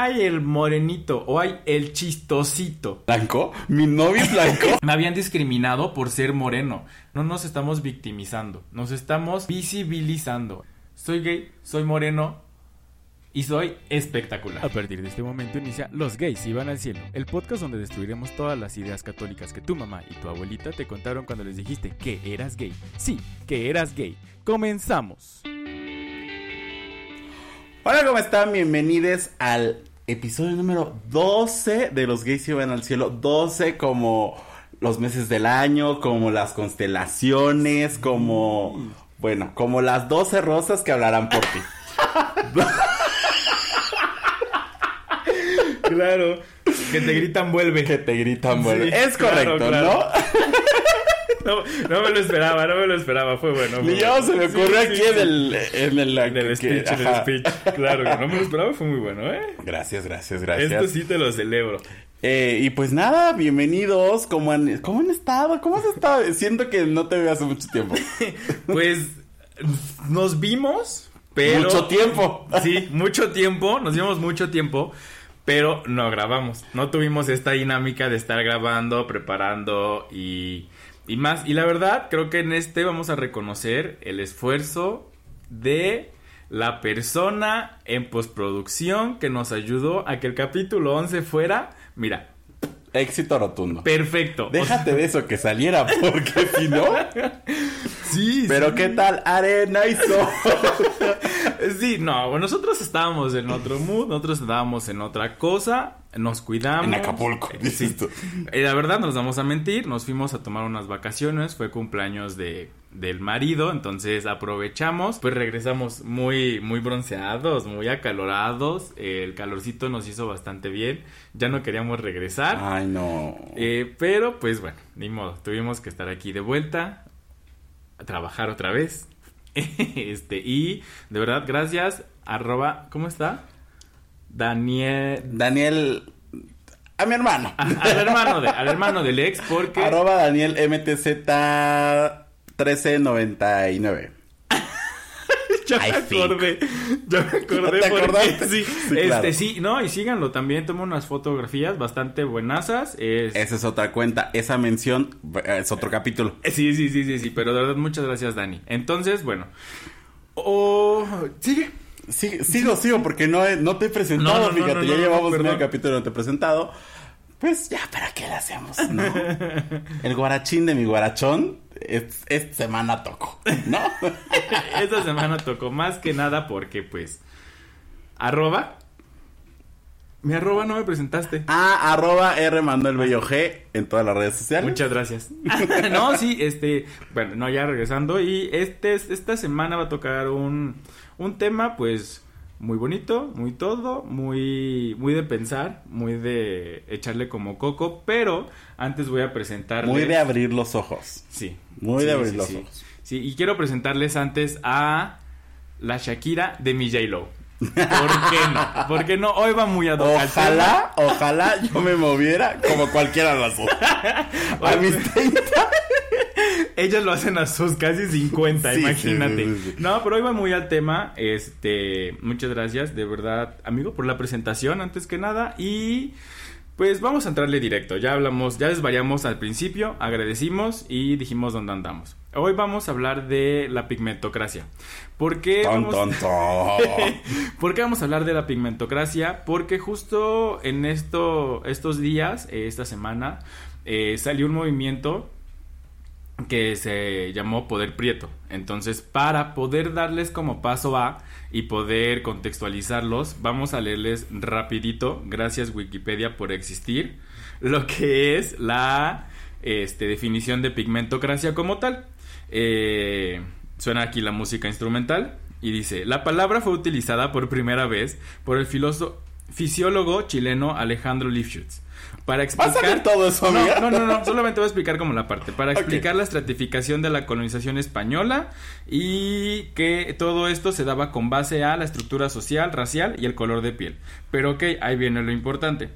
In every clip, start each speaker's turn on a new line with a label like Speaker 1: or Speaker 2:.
Speaker 1: ay, el morenito o ay, el chistosito.
Speaker 2: ¿Blanco? ¿Mi novio es blanco?
Speaker 1: Me habían discriminado por ser moreno. No nos estamos victimizando, nos estamos visibilizando. Soy gay, soy moreno, y soy espectacular.
Speaker 3: A partir de este momento inicia Los gays iban al cielo, el podcast donde destruiremos todas las ideas católicas que tu mamá y tu abuelita te contaron cuando les dijiste que eras gay. Sí, que eras gay. Comenzamos.
Speaker 2: Hola, ¿cómo están? Bienvenidos al episodio número 12 de Los gays iban al cielo. 12 como los meses del año, como las constelaciones, como... Bueno, como las 12 rosas que hablarán por ti.
Speaker 1: Claro. Que te gritan vuelve.
Speaker 2: Que te gritan vuelve. es correcto, ¿no?
Speaker 1: ¿no? No me lo esperaba, no me lo esperaba, fue bueno. Fue
Speaker 2: ya se me ocurrió aquí en el, en el,
Speaker 1: en el speech, en el speech. Claro, que no me lo esperaba, fue muy bueno, ¿eh?
Speaker 2: Gracias, gracias, gracias.
Speaker 1: Esto sí te lo celebro.
Speaker 2: Eh, y pues nada, bienvenidos. ¿Cómo han, ¿Cómo han estado? ¿Cómo has estado? Siento que no te veo hace mucho tiempo.
Speaker 1: pues nos vimos, pero.
Speaker 2: Mucho tiempo.
Speaker 1: Sí, mucho tiempo. Nos vimos mucho tiempo pero no grabamos. No tuvimos esta dinámica de estar grabando, preparando y, y más. Y la verdad, creo que en este vamos a reconocer el esfuerzo de la persona en postproducción que nos ayudó a que el capítulo 11 fuera, mira,
Speaker 2: Éxito rotundo.
Speaker 1: Perfecto.
Speaker 2: Déjate de eso que saliera, porque si no.
Speaker 1: sí.
Speaker 2: Pero qué tal arena y sol.
Speaker 1: sí, no, nosotros estábamos en otro mood, nosotros estábamos en otra cosa, nos cuidamos.
Speaker 2: En Acapulco,
Speaker 1: eh, sí. Eh, la verdad, nos vamos a mentir, nos fuimos a tomar unas vacaciones, fue cumpleaños de del marido, entonces aprovechamos, pues regresamos muy muy bronceados, muy acalorados, el calorcito nos hizo bastante bien, ya no queríamos regresar.
Speaker 2: Ay, no.
Speaker 1: Eh, pero pues bueno, ni modo, tuvimos que estar aquí de vuelta, a trabajar otra vez. este, y de verdad, gracias, arroba, ¿cómo está? Daniel.
Speaker 2: Daniel. A mi hermano.
Speaker 1: al hermano de, al hermano del ex, porque.
Speaker 2: Arroba Daniel MTZ 1399.
Speaker 1: ya me acordé. Ya me acordé.
Speaker 2: ¿Te acordaste?
Speaker 1: Sí, sí, este, sí, no, y síganlo también. Tomo unas fotografías bastante buenasas.
Speaker 2: Esa es otra cuenta. Esa mención es otro capítulo.
Speaker 1: Sí, sí, sí, sí, sí. Pero de verdad, muchas gracias, Dani. Entonces, bueno. Oh, sigue.
Speaker 2: Sí, sigo, sigo, porque no, no te he presentado, fíjate, ya llevamos medio capítulo no te he presentado. Pues ya, ¿para qué le hacemos? ¿No? El guarachín de mi guarachón, esta semana tocó, ¿no?
Speaker 1: esta semana tocó más que nada porque, pues, arroba. Mi arroba no me presentaste.
Speaker 2: Ah, arroba R Manuel Bello G en todas las redes sociales.
Speaker 1: Muchas gracias. no, sí, este, bueno, no, ya regresando. Y este, esta semana va a tocar un, un tema, pues, muy bonito, muy todo, muy, muy de pensar, muy de echarle como coco, pero antes voy a presentarles...
Speaker 2: Muy de abrir los ojos.
Speaker 1: Sí.
Speaker 2: Muy de abrir los ojos.
Speaker 1: Sí, y quiero presentarles antes a la Shakira de mi J-Lo. ¿Por qué no? Porque no, hoy va muy a
Speaker 2: Ojalá, ojalá yo me moviera como cualquiera de las A mis 30
Speaker 1: ellas lo hacen a sus casi 50, imagínate. no, pero hoy va muy al tema. Este, muchas gracias, de verdad, amigo, por la presentación, antes que nada. Y pues vamos a entrarle directo. Ya hablamos, ya desvariamos al principio, agradecimos y dijimos dónde andamos. Hoy vamos a hablar de la pigmentocracia. ¿Por qué, vamos... ¿Por qué vamos a hablar de la pigmentocracia? Porque justo en esto, estos días, eh, esta semana, eh, salió un movimiento que se llamó Poder Prieto. Entonces, para poder darles como paso A y poder contextualizarlos, vamos a leerles rapidito, gracias Wikipedia por existir, lo que es la este, definición de pigmentocracia como tal. Eh, suena aquí la música instrumental y dice, la palabra fue utilizada por primera vez por el fisiólogo chileno Alejandro Lifshutz para explicar
Speaker 2: todo eso,
Speaker 1: no, no, no, no, solamente voy a explicar como la parte. Para explicar la estratificación de la colonización española y que todo esto se daba con base a la estructura social, racial y el color de piel. Pero ok, ahí viene lo importante.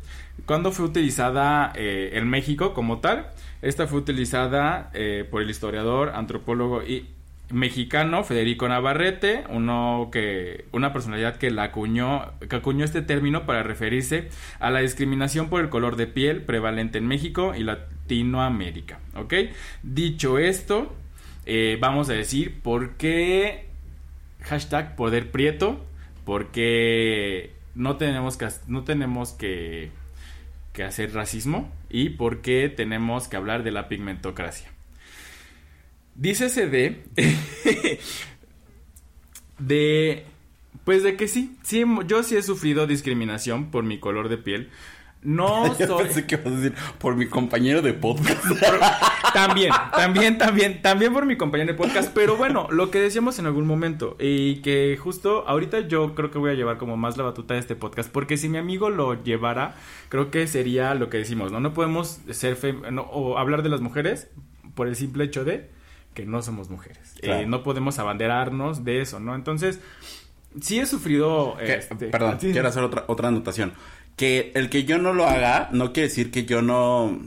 Speaker 1: ¿Cuándo fue utilizada eh, en México como tal? Esta fue utilizada eh, por el historiador, antropólogo y mexicano Federico Navarrete, uno que una personalidad que la acuñó que acuñó este término para referirse a la discriminación por el color de piel prevalente en México y Latinoamérica, ¿ok? Dicho esto, eh, vamos a decir por qué hashtag poder prieto, porque no tenemos que no tenemos que, que hacer racismo y por qué tenemos que hablar de la pigmentocracia. Dice CD de pues de que sí, sí, yo sí he sufrido discriminación por mi color de piel. No
Speaker 2: Yo pensé que ibas a decir por mi compañero de podcast.
Speaker 1: También, también, también, también por mi compañero de podcast. Pero bueno, lo que decíamos en algún momento. Y que justo ahorita yo creo que voy a llevar como más la batuta de este podcast. Porque si mi amigo lo llevara, creo que sería lo que decimos, ¿no? No podemos ser no, o hablar de las mujeres por el simple hecho de que no somos mujeres.
Speaker 2: Claro.
Speaker 1: Eh, no podemos abanderarnos de eso, ¿no? Entonces, sí he sufrido.
Speaker 2: Que-
Speaker 1: este,
Speaker 2: perdón, quiero hacer otra, otra anotación. Que el que yo no lo haga no quiere decir que yo no...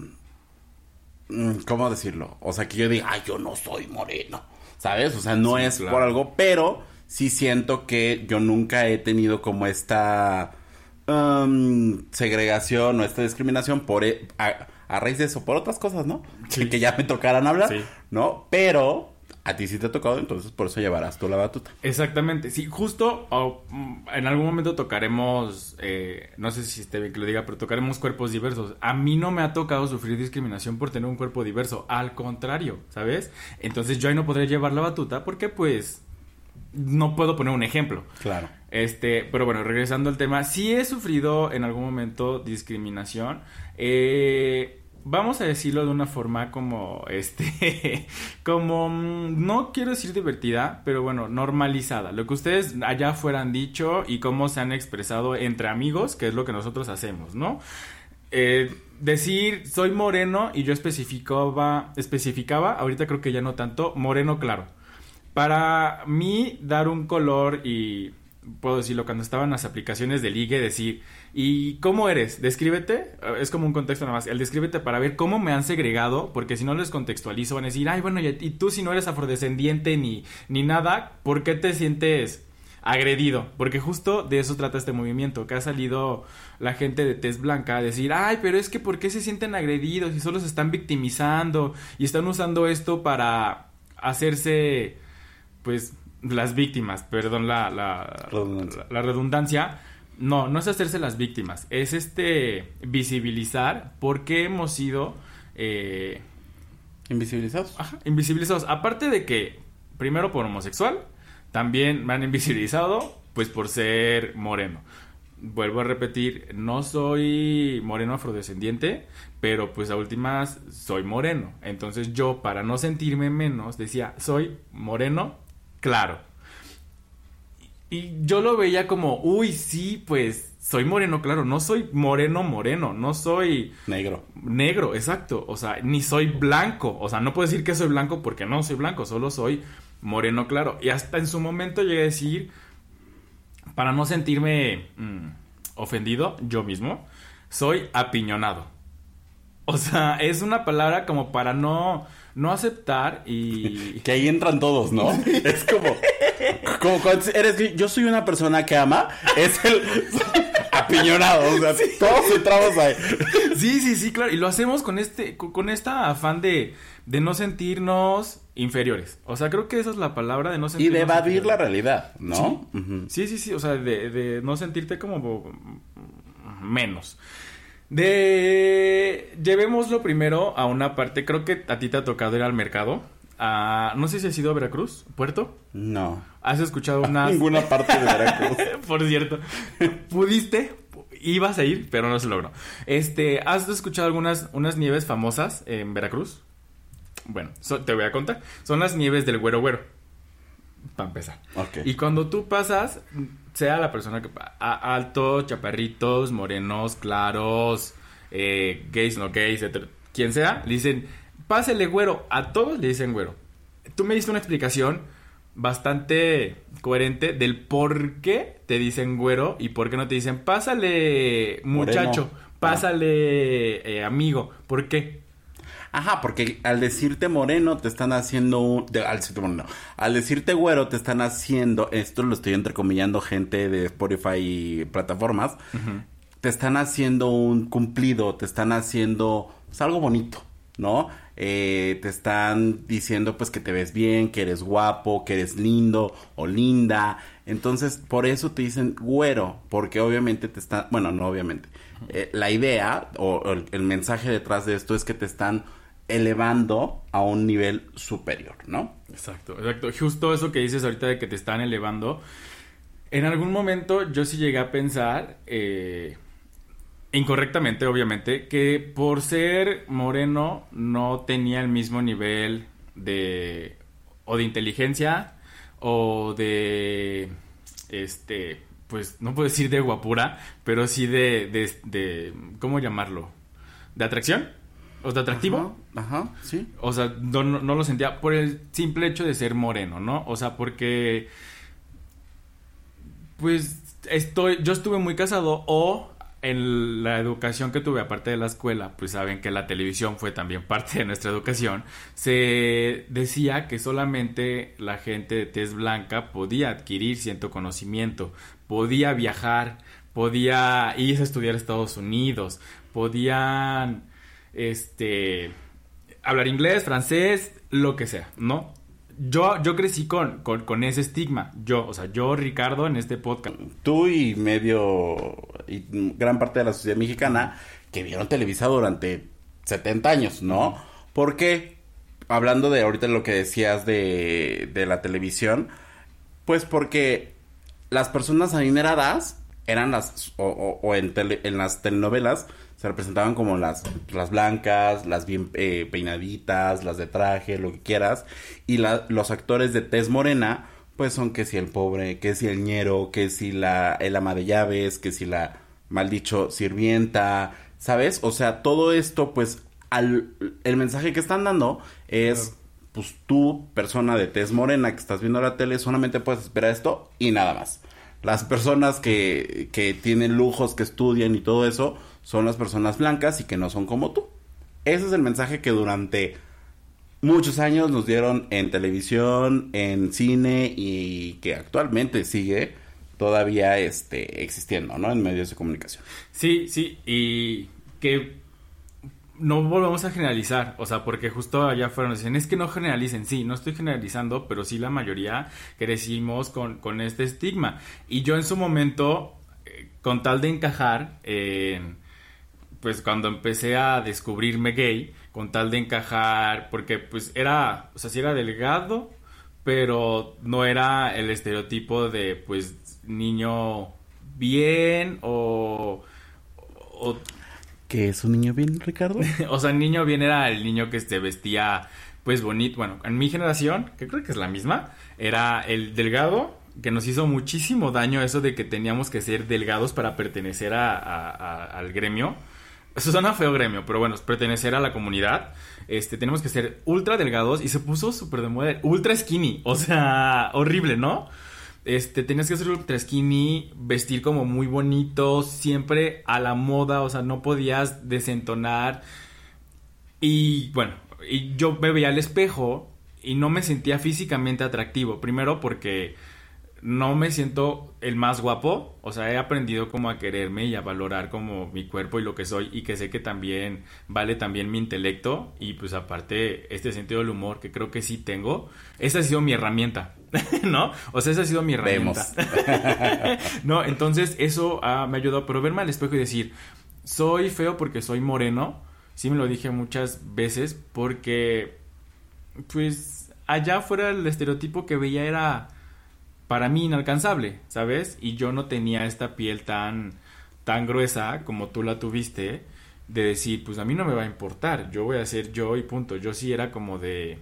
Speaker 2: mm, ¿Cómo decirlo? O sea, que yo diga, ay, yo no soy moreno. ¿Sabes? O sea, no
Speaker 1: Sí,
Speaker 2: es
Speaker 1: claro.
Speaker 2: por algo, pero sí siento que yo nunca he tenido como esta um, segregación o esta discriminación por e- a, a raíz de eso, por otras cosas, ¿no?
Speaker 1: Sí.
Speaker 2: Que ya me tocaran hablar,
Speaker 1: Sí.
Speaker 2: ¿no? Pero a ti sí te ha tocado, entonces por eso llevarás tú la batuta.
Speaker 1: Exactamente, sí, justo oh, mm, en algún momento tocaremos, eh, no sé si esté bien que lo diga, pero tocaremos cuerpos diversos. A mí no me ha tocado sufrir discriminación por tener un cuerpo diverso, al contrario, ¿sabes? Entonces yo ahí no podré llevar la batuta porque pues no puedo poner un ejemplo.
Speaker 2: Claro.
Speaker 1: Este, pero bueno, regresando al tema, sí he sufrido en algún momento discriminación. Eh, vamos a decirlo de una forma como, este, como, mm, no quiero decir divertida, pero bueno, normalizada. Lo que ustedes allá fueran dicho y cómo se han expresado entre amigos, que es lo que nosotros hacemos, ¿no? Eh, decir soy moreno y yo especificaba, especificaba, ahorita creo que ya no tanto, moreno claro. Para mí, dar un color y puedo decirlo, cuando estaba en las aplicaciones de ligue, decir, ¿y cómo eres? Descríbete, eh, es como un contexto nada más, el descríbete para ver cómo me han segregado, porque si no les contextualizo van a decir, ay, bueno, y, y tú si no eres afrodescendiente ni, ni nada, ¿por qué te sientes agredido? Porque justo de eso trata este movimiento, que ha salido la gente de tez blanca a decir, ay, pero es que ¿por qué se sienten agredidos y solo se están victimizando y están usando esto para hacerse pues las víctimas, perdón la, la,
Speaker 2: Redundancia.
Speaker 1: la- la redundancia, no, no es hacerse las víctimas, es este visibilizar por qué hemos sido eh,
Speaker 2: ¿Invisibilizados?
Speaker 1: ajá, invisibilizados. Aparte de que, primero por homosexual, también me han invisibilizado pues por ser moreno. Vuelvo a repetir, no soy moreno afrodescendiente, pero pues a últimas soy moreno. Entonces yo, para no sentirme menos, decía, soy moreno, claro. Y yo lo veía como, uy, sí, pues soy moreno, claro, no soy moreno, moreno, no soy
Speaker 2: Negro.
Speaker 1: negro, exacto, o sea, ni soy blanco, o sea, no puedo decir que soy blanco porque no soy blanco, solo soy moreno, claro. Y hasta en su momento llegué a decir, para no sentirme mm, ofendido yo mismo, soy apiñonado. O sea, es una palabra como para no, no aceptar y...
Speaker 2: Que ahí entran todos, ¿no? es como, como cuando eres, yo soy una persona que ama, es el apiñonado, o sea, todos entramos ahí.
Speaker 1: Sí, sí, sí, claro. Y lo hacemos con este, con, esta afán de, de no sentirnos inferiores. O sea, creo que esa es la palabra de no
Speaker 2: Y
Speaker 1: sentirnos
Speaker 2: de evadir la realidad, ¿no?
Speaker 1: Sí, sí, sí, o sea, de, de no sentirte como menos. De llevémoslo primero a una parte, creo que a ti te ha tocado ir al mercado. a- no sé si has ido a Veracruz, Puerto.
Speaker 2: No.
Speaker 1: ¿Has escuchado unas
Speaker 2: Ninguna parte de Veracruz.
Speaker 1: por cierto, pudiste, ibas a ir, pero no se logró. Este, ¿has escuchado algunas unas nieves famosas en Veracruz? Bueno, so- te voy a contar. Son las nieves del güero güero. Para empezar.
Speaker 2: Ok.
Speaker 1: Y cuando tú pasas, sea la persona que a- altos, chaparritos, morenos, claros, eh, gays, no gays, etcétera, quien sea, le dicen, pásele güero. A todos le dicen güero. Tú me diste una explicación bastante coherente del por qué te dicen güero y por qué no te dicen pásale muchacho,
Speaker 2: Moreno.
Speaker 1: pásale eh, amigo. ¿Por qué?
Speaker 2: Ajá, porque al decirte moreno te están haciendo un... al decirte moreno. Al decirte güero te están haciendo... Esto lo estoy entrecomillando gente de Spotify y plataformas. Te están haciendo un cumplido, te están haciendo pues, algo bonito, ¿no? Eh, te están diciendo pues que te ves bien, que eres guapo, que eres lindo o linda. Entonces, por eso te dicen güero, porque obviamente te están... Bueno, no obviamente. Eh, la idea o, el mensaje detrás de esto es que te están elevando a un nivel superior, ¿no?
Speaker 1: Exacto, exacto. Justo eso que dices ahorita de que te están elevando. En algún momento yo sí llegué a pensar, eh, incorrectamente obviamente, que por ser moreno no tenía el mismo nivel de... o de inteligencia o de... este... pues no puedo decir de guapura, pero sí de... de, de ¿cómo llamarlo? ¿De atracción? O sea, atractivo.
Speaker 2: Ajá, sí.
Speaker 1: O sea, no, no, lo sentía por el simple hecho de ser moreno, ¿no? O sea, porque. Pues estoy. Yo estuve muy casado o en la educación que tuve, aparte de la escuela, pues saben que la televisión fue también parte de nuestra educación, se decía que solamente la gente de tez blanca podía adquirir cierto conocimiento, podía viajar, podía irse a estudiar a Estados Unidos, podían este, hablar inglés, francés, lo que sea, ¿no? Yo, yo crecí con, con, ese estigma. Yo, o sea, yo, Ricardo, en este podcast.
Speaker 2: Tú y medio, y gran parte de la sociedad mexicana que vieron Televisa durante 70 años, ¿no? ¿Por qué? Hablando de ahorita lo que decías de, de la televisión, pues porque las personas adineradas eran las, o, o, en, en las telenovelas, se representaban como las, las blancas, las bien eh, peinaditas, las de traje, lo que quieras. Y los actores de tez morena, pues son que si el pobre, que si el ñero, que si la, el ama de llaves, que si la, mal dicho, sirvienta, ¿sabes? O sea, todo esto, pues, al, el mensaje que están dando es, pues tú, persona de tez morena que estás viendo la tele, solamente puedes esperar esto y nada más. Las personas que, que tienen lujos, que estudian y todo eso, son las personas blancas y que no son como tú. Ese es el mensaje que durante muchos años nos dieron en televisión, en cine y que actualmente sigue todavía este, existiendo, ¿no? En medios de comunicación.
Speaker 1: Sí, sí, y que no volvamos a generalizar, o sea, porque justo allá fueron dicen, es que no generalicen, sí, no estoy generalizando, pero sí la mayoría crecimos con, con este estigma. Y yo en su momento, eh, con tal de encajar en pues cuando empecé a descubrirme gay, con tal de encajar, porque pues era, o sea, sí era delgado, pero no era el estereotipo de pues niño bien o...
Speaker 2: o ¿Qué es un niño bien, Ricardo?
Speaker 1: o sea, niño bien era el niño que se vestía pues bonito. Bueno, en mi generación, que creo que es la misma, era el delgado, que nos hizo muchísimo daño eso de que teníamos que ser delgados para pertenecer a, al gremio. Eso suena feo gremio, pero bueno, pertenecer a la comunidad. Este, tenemos que ser ultra delgados y se puso súper de moda. Ultra skinny. O sea, horrible, ¿no? Este, tenías que ser ultra skinny, vestir como muy bonito, siempre a la moda, o sea, no podías desentonar. Y bueno, y yo me veía al espejo y no me sentía físicamente atractivo. Primero porque no me siento el más guapo, o sea, he aprendido como a quererme y a valorar como mi cuerpo y lo que soy y que sé que también vale también mi intelecto y pues aparte este sentido del humor que creo que sí tengo, esa ha sido mi herramienta, ¿no? O sea, esa ha sido mi herramienta. no, entonces eso me ha ayudado, pero verme al espejo y decir, soy feo porque soy moreno, sí me lo dije muchas veces porque pues allá fuera el estereotipo que veía era para mí inalcanzable, ¿sabes? Y yo no tenía esta piel tan, tan gruesa como tú la tuviste, de decir, pues a mí no me va a importar, yo voy a ser yo y punto. Yo sí era como de...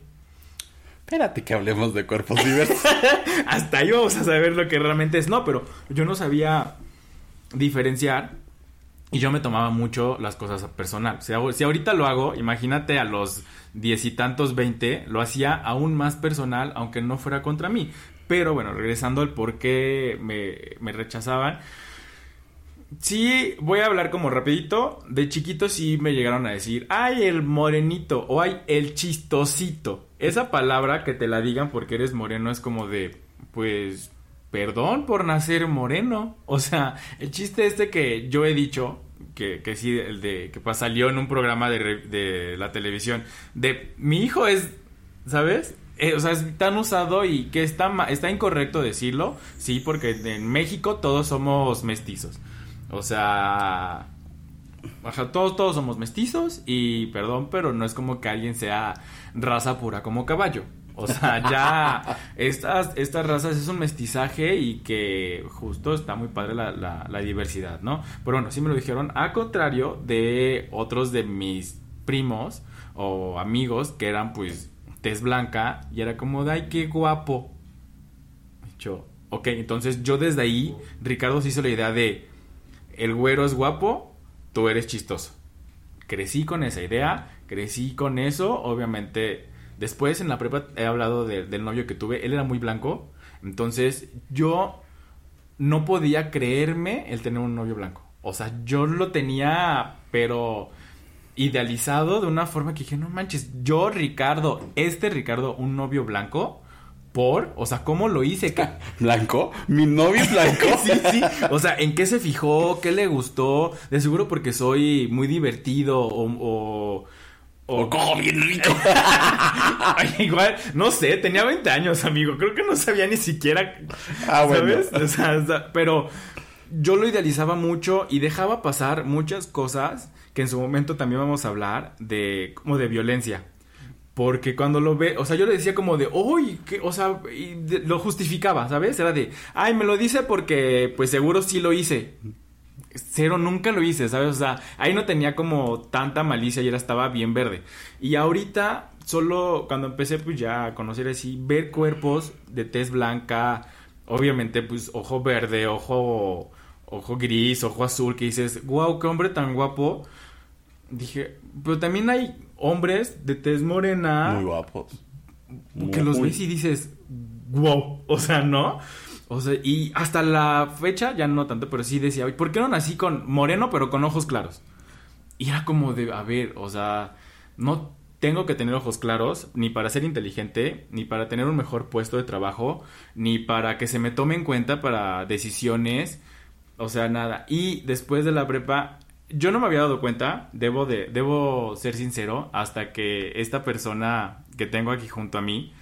Speaker 2: Espérate que hablemos de cuerpos diversos.
Speaker 1: Hasta ahí vamos a saber lo que realmente es. No, pero yo no sabía diferenciar y yo me tomaba mucho las cosas personal. Si, si ahorita lo hago, imagínate a los diez y tantos, veinte, lo hacía aún más personal, aunque no fuera contra mí. Pero bueno, regresando al por qué me, rechazaban. sí, voy a hablar como rapidito. De chiquito sí me llegaron a decir, ay, el morenito o ay, el chistosito. Esa palabra que te la digan porque eres moreno es como de, pues, perdón por nacer moreno. O sea, el chiste este que yo he dicho, que, que sí, el de que salió en un programa de, de la televisión, de mi hijo es, ¿sabes? Eh, o sea, es tan usado y que está, está incorrecto decirlo, sí, porque en México todos somos mestizos. O sea, todos, todos somos mestizos y perdón, pero no es como que alguien sea raza pura como caballo. O sea, ya estas, estas razas es un mestizaje y que justo está muy padre la, la, diversidad, ¿no? Pero bueno, sí me lo dijeron, a contrario de otros de mis primos o amigos que eran pues tez blanca y era como de, ay, qué guapo. Yo, ok, entonces yo desde ahí, Ricardo se hizo la idea de, el güero es guapo, tú eres chistoso. Crecí con esa idea, crecí con eso, obviamente. Después en la prepa he hablado del novio que tuve, él era muy blanco, entonces yo no podía creerme el tener un novio blanco. O sea, yo lo tenía, pero idealizado de una forma que dije, no manches, yo Ricardo, este Ricardo, un novio blanco, por, o sea, ¿cómo lo hice?
Speaker 2: ¿Blanco? ¿Mi novio es blanco?
Speaker 1: sí, sí. O sea, ¿en qué se fijó? ¿Qué le gustó? De seguro porque soy muy divertido o... o
Speaker 2: o cojo bien rico.
Speaker 1: igual, no sé, tenía 20 años, amigo. Creo que no sabía ni siquiera. Ah, ¿Sabes? O sea, pero yo lo idealizaba mucho y dejaba pasar muchas cosas que en su momento también vamos a hablar de como de violencia. Porque cuando lo ve, o sea, yo le decía como de, uy, o sea, y lo justificaba, ¿sabes? Era de, ay, me lo dice porque, pues seguro sí lo hice. Cero, nunca lo hice, ¿sabes? O sea, ahí no tenía como tanta malicia y era estaba bien verde. Y ahorita, solo cuando empecé, pues ya a conocer así, ver cuerpos de tez blanca, obviamente, pues ojo verde, ojo, ojo gris, ojo azul, que dices, wow, qué hombre tan guapo dije, pero también hay hombres de tez morena.
Speaker 2: Muy guapos.
Speaker 1: que los ves y dices, wow, o sea, ¿no? O sea, y hasta la fecha, ya no tanto, pero sí decía, ¿por qué no nací con moreno pero con ojos claros? Y era como de, a ver, o sea, no tengo que tener ojos claros ni para ser inteligente, ni para tener un mejor puesto de trabajo, ni para que se me tome en cuenta para decisiones, o sea, nada. Y después de la prepa yo no me había dado cuenta, debo de, debo ser sincero, hasta que esta persona que tengo aquí junto a mí,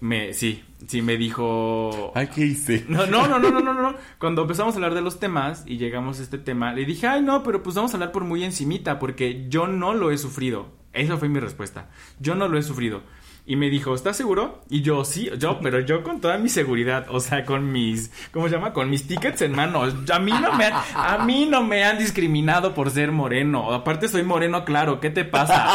Speaker 1: me, sí, sí me dijo.
Speaker 2: Ay, ¿qué hice?
Speaker 1: No, no, no, no, no, no, no. Cuando empezamos a hablar de los temas y llegamos a este tema, le dije, ay, no, pero pues vamos a hablar por muy encimita, porque yo no lo he sufrido. Esa fue mi respuesta. Yo no lo he sufrido. Y me dijo, ¿estás seguro? Y yo, sí, yo, pero yo con toda mi seguridad, o sea, con mis, ¿cómo se llama? Con mis tickets en mano. A mí no me han, a mí no me han discriminado por ser moreno. Aparte soy moreno claro, ¿qué te pasa?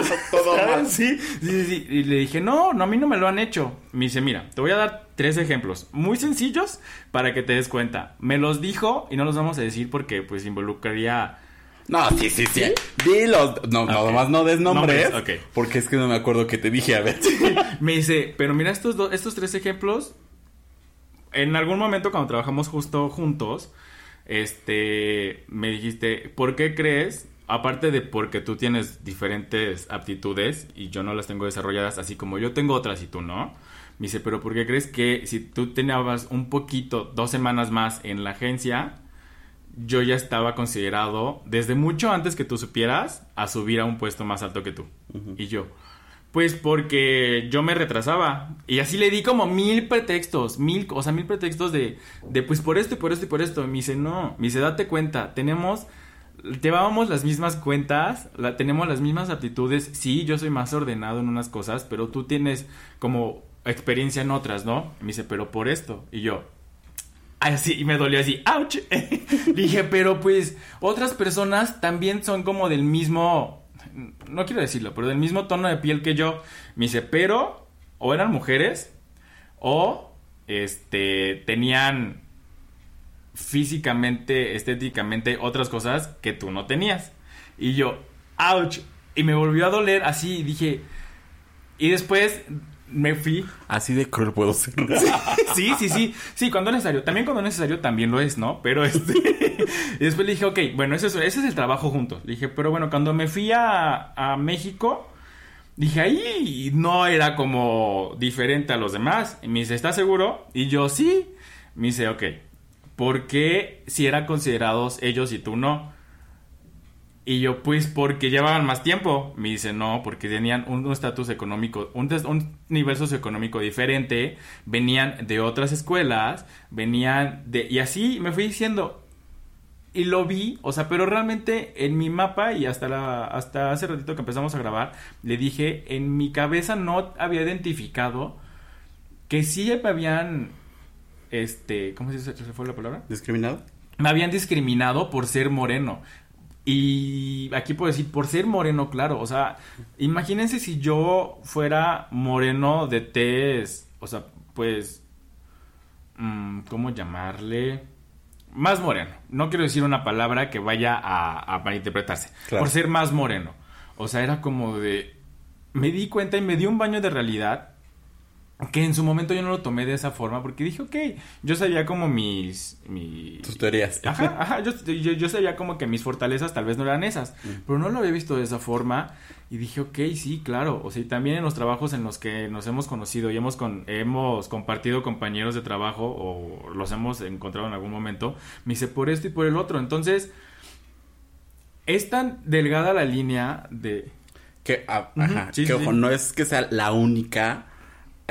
Speaker 1: Todo mal. Sí, sí, sí. Y le dije, no, no, a mí no me lo han hecho. Me dice, mira, te voy a dar tres ejemplos muy sencillos para que te des cuenta. Me los dijo y no los vamos a decir porque pues involucraría
Speaker 2: no, sí, sí, sí. Dilo. No, nada más no des nombres. Porque es que no me acuerdo que te dije, a ver.
Speaker 1: me dice, pero mira estos, dos, estos tres ejemplos. En algún momento cuando trabajamos justo juntos, este, me dijiste, ¿por qué crees? Aparte de porque tú tienes diferentes aptitudes y yo no las tengo desarrolladas, así como yo tengo otras y tú no. Me dice, pero ¿por qué crees que si tú tenías un poquito, dos semanas más en la agencia, yo ya estaba considerado, desde mucho antes que tú supieras, a subir a un puesto más alto que tú. Y yo, pues porque yo me retrasaba. Y así le di como mil pretextos, mil, o sea, mil pretextos de, de pues por esto y por esto y por esto. Me dice, no, me dice, date cuenta, tenemos, llevábamos las mismas cuentas, la, tenemos las mismas aptitudes. Sí, yo soy más ordenado en unas cosas, pero tú tienes como experiencia en otras, ¿no? Me dice, pero por esto. Y yo, Así, y me dolió así, ¡ouch! Dije, pero pues otras personas también son como del mismo, no quiero decirlo, pero del mismo tono de piel que yo. Me dice, pero o eran mujeres o este tenían físicamente, estéticamente otras cosas que tú no tenías. Y yo, ¡ouch! Y me volvió a doler así, dije, y después me fui.
Speaker 2: Así de cruel puedo ser.
Speaker 1: sí, sí, sí. Sí, cuando es necesario. También cuando es necesario también lo es, ¿no? Pero este. y después le dije, ok, bueno, ese es, ese es el trabajo juntos. Le dije, pero bueno, cuando me fui a, a México, dije, ahí no era como diferente a los demás. Y me dice, ¿estás seguro? Y yo, sí. Me dice, ok. ¿Por qué si eran considerados ellos y tú no? Y yo, pues, porque llevaban más tiempo. Me dice, no, porque tenían un estatus económico, un, un nivel socioeconómico diferente. Venían de otras escuelas, venían de... Y así me fui diciendo. Y lo vi, o sea, pero realmente en mi mapa y hasta, la, hasta hace ratito que empezamos a grabar, le dije, en mi cabeza no había identificado que sí me habían, este, ¿cómo se dice? ¿Se fue la palabra?
Speaker 2: ¿Discriminado?
Speaker 1: me habían discriminado por ser moreno. Y aquí puedo decir, por ser moreno, claro. O sea, imagínense si yo fuera moreno de tez, o sea, pues, mm, ¿cómo llamarle? Más moreno. No quiero decir una palabra que vaya a, a malinterpretarse.
Speaker 2: Claro.
Speaker 1: Por ser más moreno. O sea, era como de... Me di cuenta y me dio un baño de realidad que en su momento yo no lo tomé de esa forma porque dije, ok, yo sabía como mis... mis...
Speaker 2: Tus teorías.
Speaker 1: Ajá, ajá, yo, yo, yo sabía como que mis fortalezas tal vez no eran esas, pero no lo había visto de esa forma y dije, ok, sí, claro, o sea, y también en los trabajos en los que nos hemos conocido y hemos, con, hemos compartido compañeros de trabajo o los hemos encontrado en algún momento, me hice por esto y por el otro, entonces es tan delgada la línea de...
Speaker 2: Que, ah, ajá,
Speaker 1: sí,
Speaker 2: que
Speaker 1: sí,
Speaker 2: ojo, no es que sea la única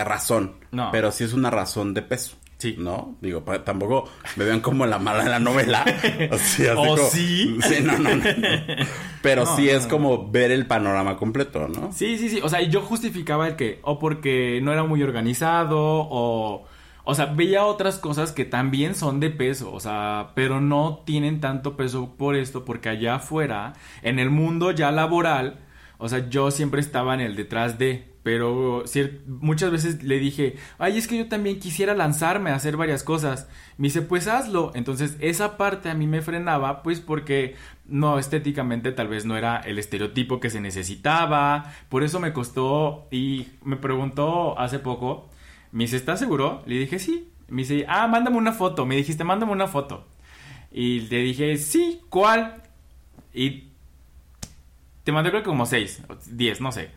Speaker 2: razón,
Speaker 1: No.
Speaker 2: pero sí es una razón de peso.
Speaker 1: Sí.
Speaker 2: ¿No? Digo, tampoco me vean como la mala de la novela. O sea, así
Speaker 1: ¿O
Speaker 2: como-
Speaker 1: sí?
Speaker 2: Sí, no, no, no. Pero
Speaker 1: No,
Speaker 2: sí
Speaker 1: no,
Speaker 2: es
Speaker 1: no.
Speaker 2: como ver el panorama completo, ¿no?
Speaker 1: Sí, sí, sí. O sea, yo justificaba el que, o porque no era muy organizado, o. O sea, veía otras cosas que también son de peso, o sea, pero no tienen tanto peso por esto, porque allá afuera, en el mundo ya laboral, o sea, yo siempre estaba en el detrás de, pero muchas veces le dije, ay, es que yo también quisiera lanzarme a hacer varias cosas. Me dice, pues hazlo. Entonces, esa parte a mí me frenaba, pues porque no, estéticamente tal vez no era el estereotipo que se necesitaba. Por eso me costó y me preguntó hace poco, me dice, ¿estás seguro? Le dije, sí. Me dice, ah, mándame una foto. Me dijiste, mándame una foto. Y le dije, sí, ¿cuál? Y te mandé creo que como 6, 10, no sé.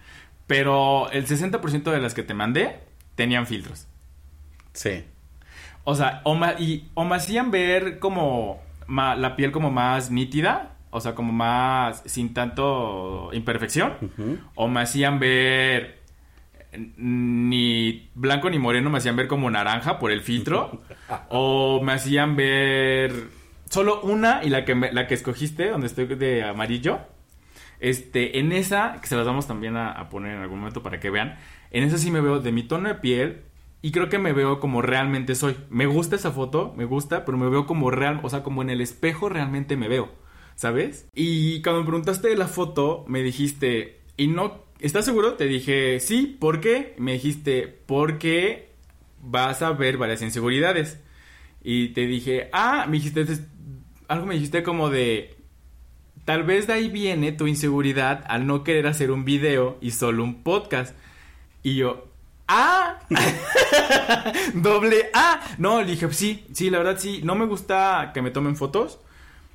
Speaker 1: Pero el 60% de las que te mandé tenían filtros.
Speaker 2: Sí.
Speaker 1: O sea, o, ma- y, o me hacían ver como la piel como más nítida, o sea, como más sin tanto imperfección, o me hacían ver ni blanco ni moreno, me hacían ver como naranja por el filtro, o me hacían ver solo una y la que, me- la que escogiste, donde estoy de amarillo. Este, en esa, que se las vamos también a, a poner en algún momento para que vean, en esa sí me veo de mi tono de piel y creo que me veo como realmente soy. Me gusta esa foto, me gusta, pero me veo como real, o sea, como en el espejo realmente me veo, ¿sabes? Y cuando me preguntaste de la foto, me dijiste, ¿y no? ¿Estás seguro? Te dije, sí, ¿por qué? Me dijiste, porque vas a ver varias inseguridades. Y te dije, ah, me dijiste, "Es- algo me dijiste como de, Tal vez de ahí viene tu inseguridad al no querer hacer un video y solo un podcast. Y yo, ¡ah! Doble A. No, le dije, sí, sí, la verdad sí. No me gusta que me tomen fotos.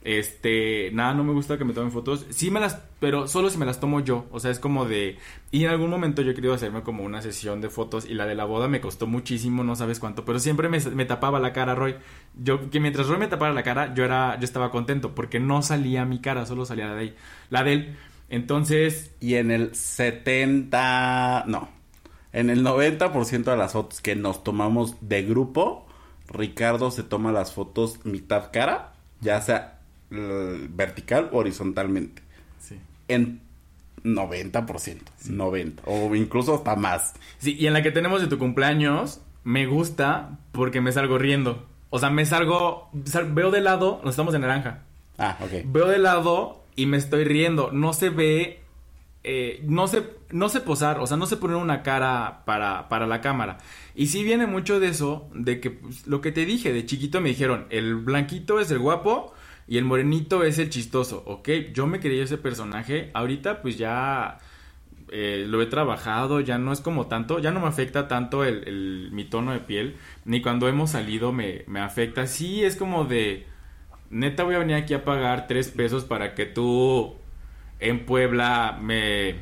Speaker 1: Este, nada, no me gusta que me tomen fotos. Sí me las, pero solo si me las tomo yo. O sea, es como de. Y en algún momento yo he querido hacerme como una sesión de fotos. Y la de la boda me costó muchísimo, no sabes cuánto. Pero siempre me, tapaba la cara, Roy. Yo, que mientras Roy me tapara la cara, yo era, yo estaba contento. Porque no salía mi cara, solo salía la de él. La de él. Entonces,
Speaker 2: Y en el 70, no, en el 90% de las fotos que nos tomamos de grupo, Ricardo se toma las fotos mitad cara, ya sea vertical o horizontalmente.
Speaker 1: sí.
Speaker 2: En 90%, 90, o incluso hasta más.
Speaker 1: Sí, y en la que tenemos de tu cumpleaños, me gusta porque me salgo riendo. O sea, me salgo, sal- veo de lado, nos estamos en naranja.
Speaker 2: Ah, ok.
Speaker 1: Veo de lado y me estoy riendo. No se ve, eh, no sé, no sé posar, o sea, no sé poner una cara para, para la cámara. Y sí viene mucho de eso, de que pues, lo que te dije, de chiquito me dijeron, el blanquito es el guapo y el morenito es el chistoso. Ok, yo me creí ese personaje. Ahorita pues ya eh, lo he trabajado, ya no es como tanto, ya no me afecta tanto el, mi tono de piel, ni cuando hemos salido me, me afecta. Sí, es como de, neta voy a venir aquí a pagar tres pesos para que tú en Puebla me,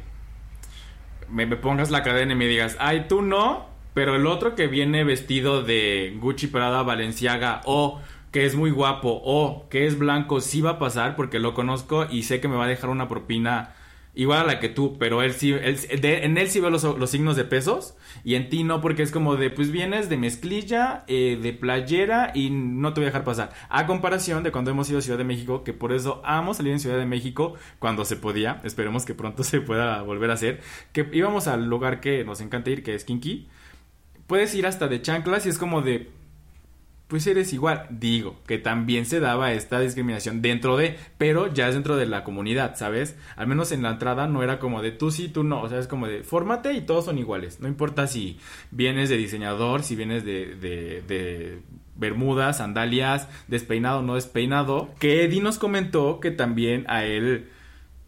Speaker 1: me, pongas la cadena y me digas, ay, tú no, pero el otro que viene vestido de Gucci, Prada, Valenciaga o que es muy guapo o que es blanco sí va a pasar porque lo conozco y sé que me va a dejar una propina igual a la que tú, pero él sí, él, en él sí veo los, los, signos de pesos y en ti no, porque es como de, pues vienes de mezclilla, eh, de playera y no te voy a dejar pasar. A comparación de cuando hemos ido a Ciudad de México, que por eso amo salir en Ciudad de México cuando se podía, esperemos que pronto se pueda volver a hacer, que íbamos al lugar que nos encanta ir, que es Kinky. Puedes ir hasta de chanclas y es como de, pues eres igual. Digo, que también se daba esta discriminación dentro de, pero ya es dentro de la comunidad, ¿sabes? Al menos en la entrada no era como de tú sí, tú no, o sea, es como de fórmate y todos son iguales. No importa si vienes de diseñador, si vienes de, de, bermudas, sandalias, despeinado no despeinado. Que Eddie nos comentó que también a él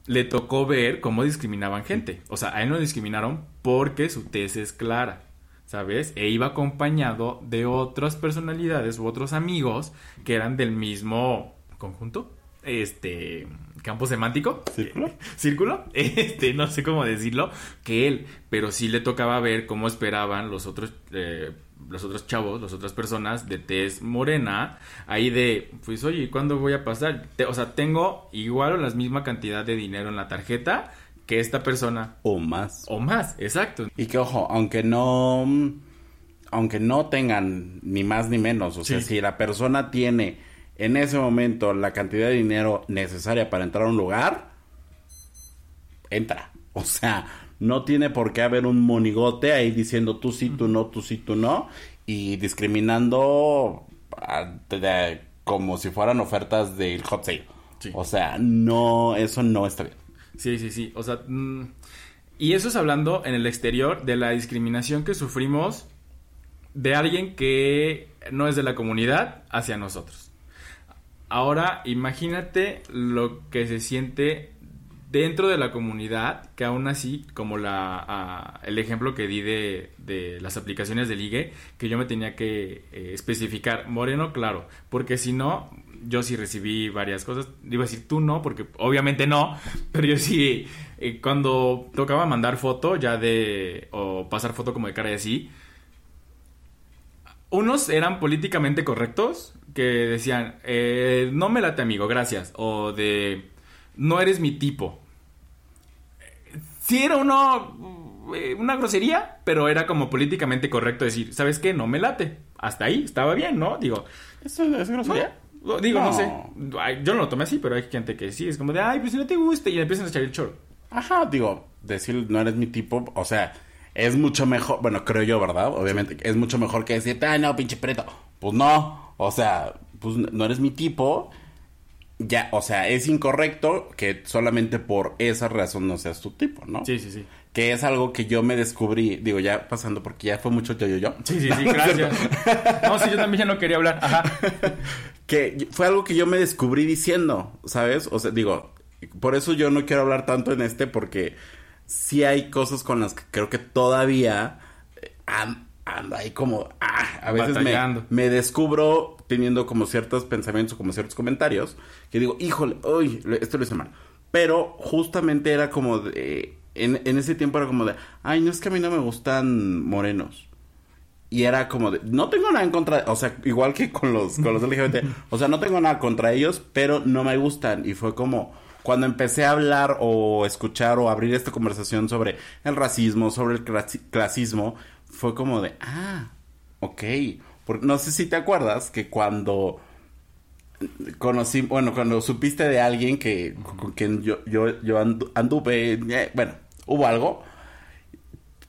Speaker 1: le tocó ver cómo discriminaban gente. O sea, a él no discriminaron porque su tez es clara. ¿Sabes? E iba acompañado de otras personalidades u otros amigos que eran del mismo conjunto, este campo semántico,
Speaker 2: círculo,
Speaker 1: círculo, este, no sé cómo decirlo, que él, pero sí le tocaba ver cómo esperaban los otros, eh, los otros chavos, las otras personas de tez morena, ahí de, pues oye, ¿cuándo voy a pasar? o sea, tengo igual o la misma cantidad de dinero en la tarjeta, que esta persona.
Speaker 2: O más.
Speaker 1: O más, exacto.
Speaker 2: Y que ojo, aunque no. Aunque no tengan ni más ni menos. O sea, si la persona tiene en ese momento la cantidad de dinero necesaria para entrar a un lugar, entra. O sea, no tiene por qué haber un monigote ahí diciendo tú sí, tú no, tú sí, tú no. Y discriminando como si fueran ofertas del hot sale. O sea, no, eso no está bien.
Speaker 1: Sí, sí, sí. O sea, mm, y eso es hablando en el exterior de la discriminación que sufrimos de alguien que no es de la comunidad hacia nosotros. Ahora, imagínate lo que se siente dentro de la comunidad, que aún así, como la, el ejemplo que di de, de, las aplicaciones de ligue, que yo me tenía que eh, especificar moreno claro, porque si no, yo sí recibí varias cosas. Iba a decir tú no, porque obviamente no, pero yo sí, eh, cuando tocaba mandar foto ya de, o pasar foto como de cara y así, unos eran políticamente correctos, que decían, eh, no me late amigo, gracias, o de, no eres mi tipo. Sí era uno, eh, una grosería, pero era como políticamente correcto decir, ¿sabes qué? No me late. Hasta ahí estaba bien, ¿no? Digo,
Speaker 2: ¿eso es grosería?
Speaker 1: Digo, no. sé. Yo no lo tomé así, pero hay gente que sí. Es como de, ay, pues si no te gusta. Y le empiezan a echar el choro.
Speaker 2: Ajá, digo, decir no eres mi tipo. O sea, es mucho mejor. Bueno, creo yo, ¿verdad? Obviamente, es mucho mejor que decirte, ay, no, pinche preto. Pues no. O sea, pues no eres mi tipo. Ya, o sea, es incorrecto que solamente por esa razón no seas tu tipo, ¿no?
Speaker 1: Sí, sí, sí
Speaker 2: que es algo que yo me descubrí, digo, ya pasando porque ya fue mucho yo, yo, yo.
Speaker 1: Sí, sí, sí, gracias. no, sí, yo también ya no quería hablar. Ajá.
Speaker 2: que fue algo que yo me descubrí diciendo, ¿sabes? O sea, digo, por eso yo no quiero hablar tanto en este porque sí hay cosas con las que creo que todavía eh, ando ahí como, ah, a veces me, me, descubro teniendo como ciertos pensamientos o como ciertos comentarios que digo, híjole, uy, esto lo hice mal. Pero justamente era como de en, en ese tiempo era como de, ay, no es que a mí no me gustan morenos. Y era como de, no tengo nada en contra, o sea, igual que con los, con los LGBT, o sea, no tengo nada contra ellos, pero no me gustan. Y fue como, cuando empecé a hablar o escuchar o abrir esta conversación sobre el racismo, sobre el clasismo, fue como de, ah, ok. Porque no sé si te acuerdas que cuando conocí, bueno, cuando supiste de alguien que con quien yo, yo, yo anduve, eh, bueno, hubo algo.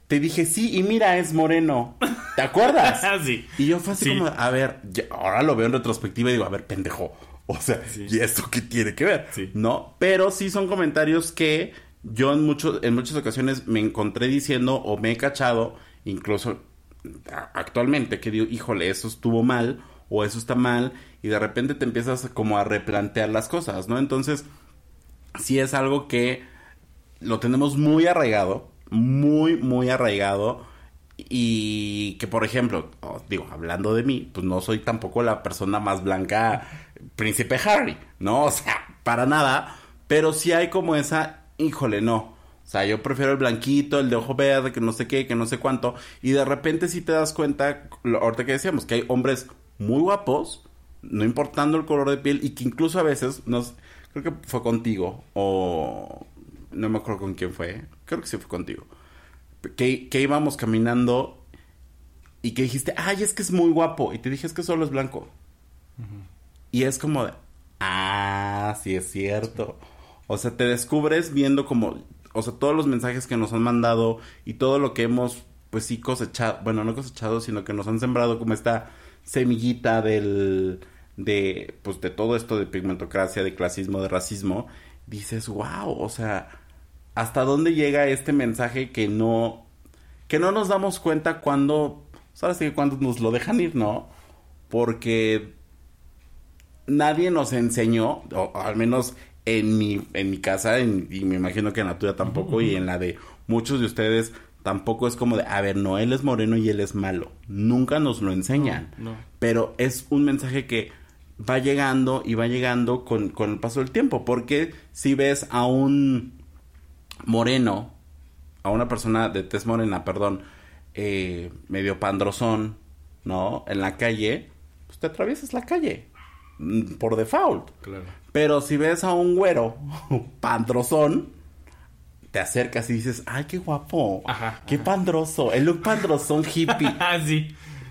Speaker 2: Te dije, sí, y mira, es moreno. ¿Te acuerdas?
Speaker 1: sí.
Speaker 2: Y yo fue así como, a ver, ahora lo veo en retrospectiva y digo, a ver, pendejo. O sea, ¿y esto qué tiene que ver?
Speaker 1: Sí.
Speaker 2: ¿No? Pero sí son comentarios que yo en, mucho, en muchas ocasiones me encontré diciendo o me he cachado, incluso actualmente, que digo, híjole, eso estuvo mal o eso está mal, y de repente te empiezas como a replantear las cosas, ¿no? Entonces, sí es algo que lo tenemos muy arraigado, muy, muy arraigado y que, por ejemplo, digo, hablando de mí, pues no soy tampoco la persona más blanca, príncipe Harry, ¿no? O sea, para nada, pero sí hay como esa, híjole, no. O sea, yo prefiero el blanquito, el de ojo verde, que no sé qué, que no sé cuánto. Y de repente sí te das cuenta, ahorita que decíamos, que hay hombres muy guapos, no importando el color de piel, y que incluso a veces, nos, creo que fue contigo, o no me acuerdo con quién fue, creo que sí fue contigo, que, que íbamos caminando y que dijiste, ay, es que es muy guapo, y te dije, es que solo es blanco. Y es como de, ah, sí es cierto. O sea, te descubres viendo como, o sea, todos los mensajes que nos han mandado y todo lo que hemos, pues sí, cosechado, bueno, no cosechado, sino que nos han sembrado como esta semillita del, de, pues de todo esto de pigmentocracia, de clasismo, de racismo, dices, wow, o sea, ¿hasta dónde llega este mensaje que no, que no nos damos cuenta cuando, sabes que cuando nos lo dejan ir, ¿no? Porque nadie nos enseñó, o al menos en mi, en mi casa, y me imagino que en la tuya tampoco, y en la de muchos de ustedes, tampoco es como de, a ver, no, él es moreno y él es malo. Nunca nos lo enseñan. Pero es un mensaje que va llegando y va llegando con, con el paso del tiempo. Porque si ves a un moreno, a una persona de tez morena, perdón, eh, medio pandrozón, ¿no? En la calle, pues te atraviesas la calle. Mm, por default.
Speaker 1: Claro.
Speaker 2: Pero si ves a un güero pandrozón, te acercas y dices, ay, qué guapo.
Speaker 1: Ajá.
Speaker 2: Qué pandroso. El look pandrozón hippie.
Speaker 1: Ah, sí.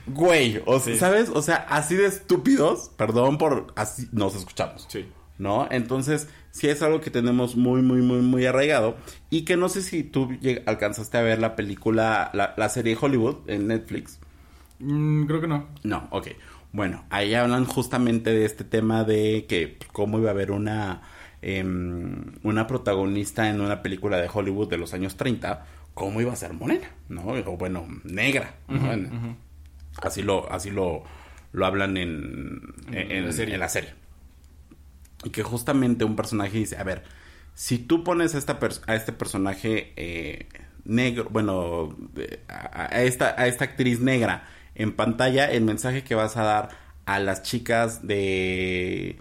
Speaker 2: Güey, o sea, ¿sabes? O sea, así de estúpidos, perdón por así nos escuchamos.
Speaker 1: Sí.
Speaker 2: ¿No? Entonces, sí es algo que tenemos muy, muy, muy, muy arraigado. Y que no sé si tú alcanzaste a ver la película, la, la serie Hollywood en Netflix.
Speaker 1: Mm, creo que no.
Speaker 2: No, ok. Bueno, ahí hablan justamente de este tema de que pues, cómo iba a haber una, em, una protagonista en una película de Hollywood de los años 30, cómo iba a ser morena, ¿no? O bueno, negra. Así lo, así lo, lo hablan en, en, la serie. Y que justamente un personaje dice, a ver, si tú pones a, esta a este personaje eh, negro, bueno, a, esta, a esta actriz negra en pantalla, el mensaje que vas a dar a las chicas de,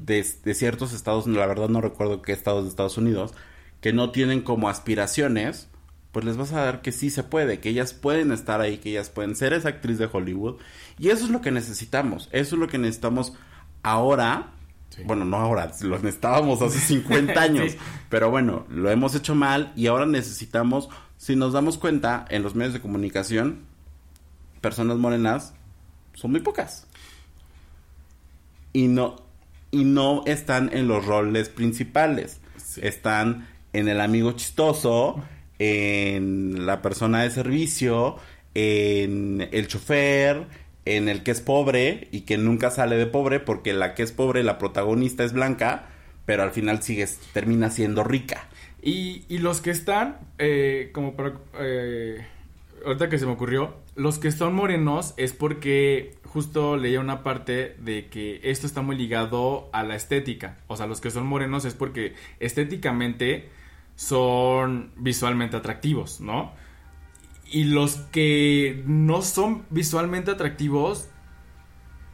Speaker 2: de, de ciertos estados, la verdad no recuerdo qué estados de Estados Unidos, que no tienen como aspiraciones, pues les vas a dar que sí se puede, que ellas pueden estar ahí, que ellas pueden ser esa actriz de Hollywood. Y eso es lo que necesitamos, eso es lo que necesitamos ahora. Bueno, no ahora, lo necesitábamos hace 50 años, pero bueno, lo hemos hecho mal y ahora necesitamos, si nos damos cuenta en los medios de comunicación, personas morenas son muy pocas. Y no, y no están en los roles principales. Están en el amigo chistoso, en la persona de servicio, en el chofer, en el que es pobre y que nunca sale de pobre porque la que es pobre, la protagonista es blanca, pero al final sigue, termina siendo rica.
Speaker 1: Y, y los que están, eh, como para... Eh, ahorita que se me ocurrió, los que son morenos es porque justo leía una parte de que esto está muy ligado a la estética. O sea, los que son morenos es porque estéticamente son visualmente atractivos, ¿no? Y los que no son visualmente atractivos,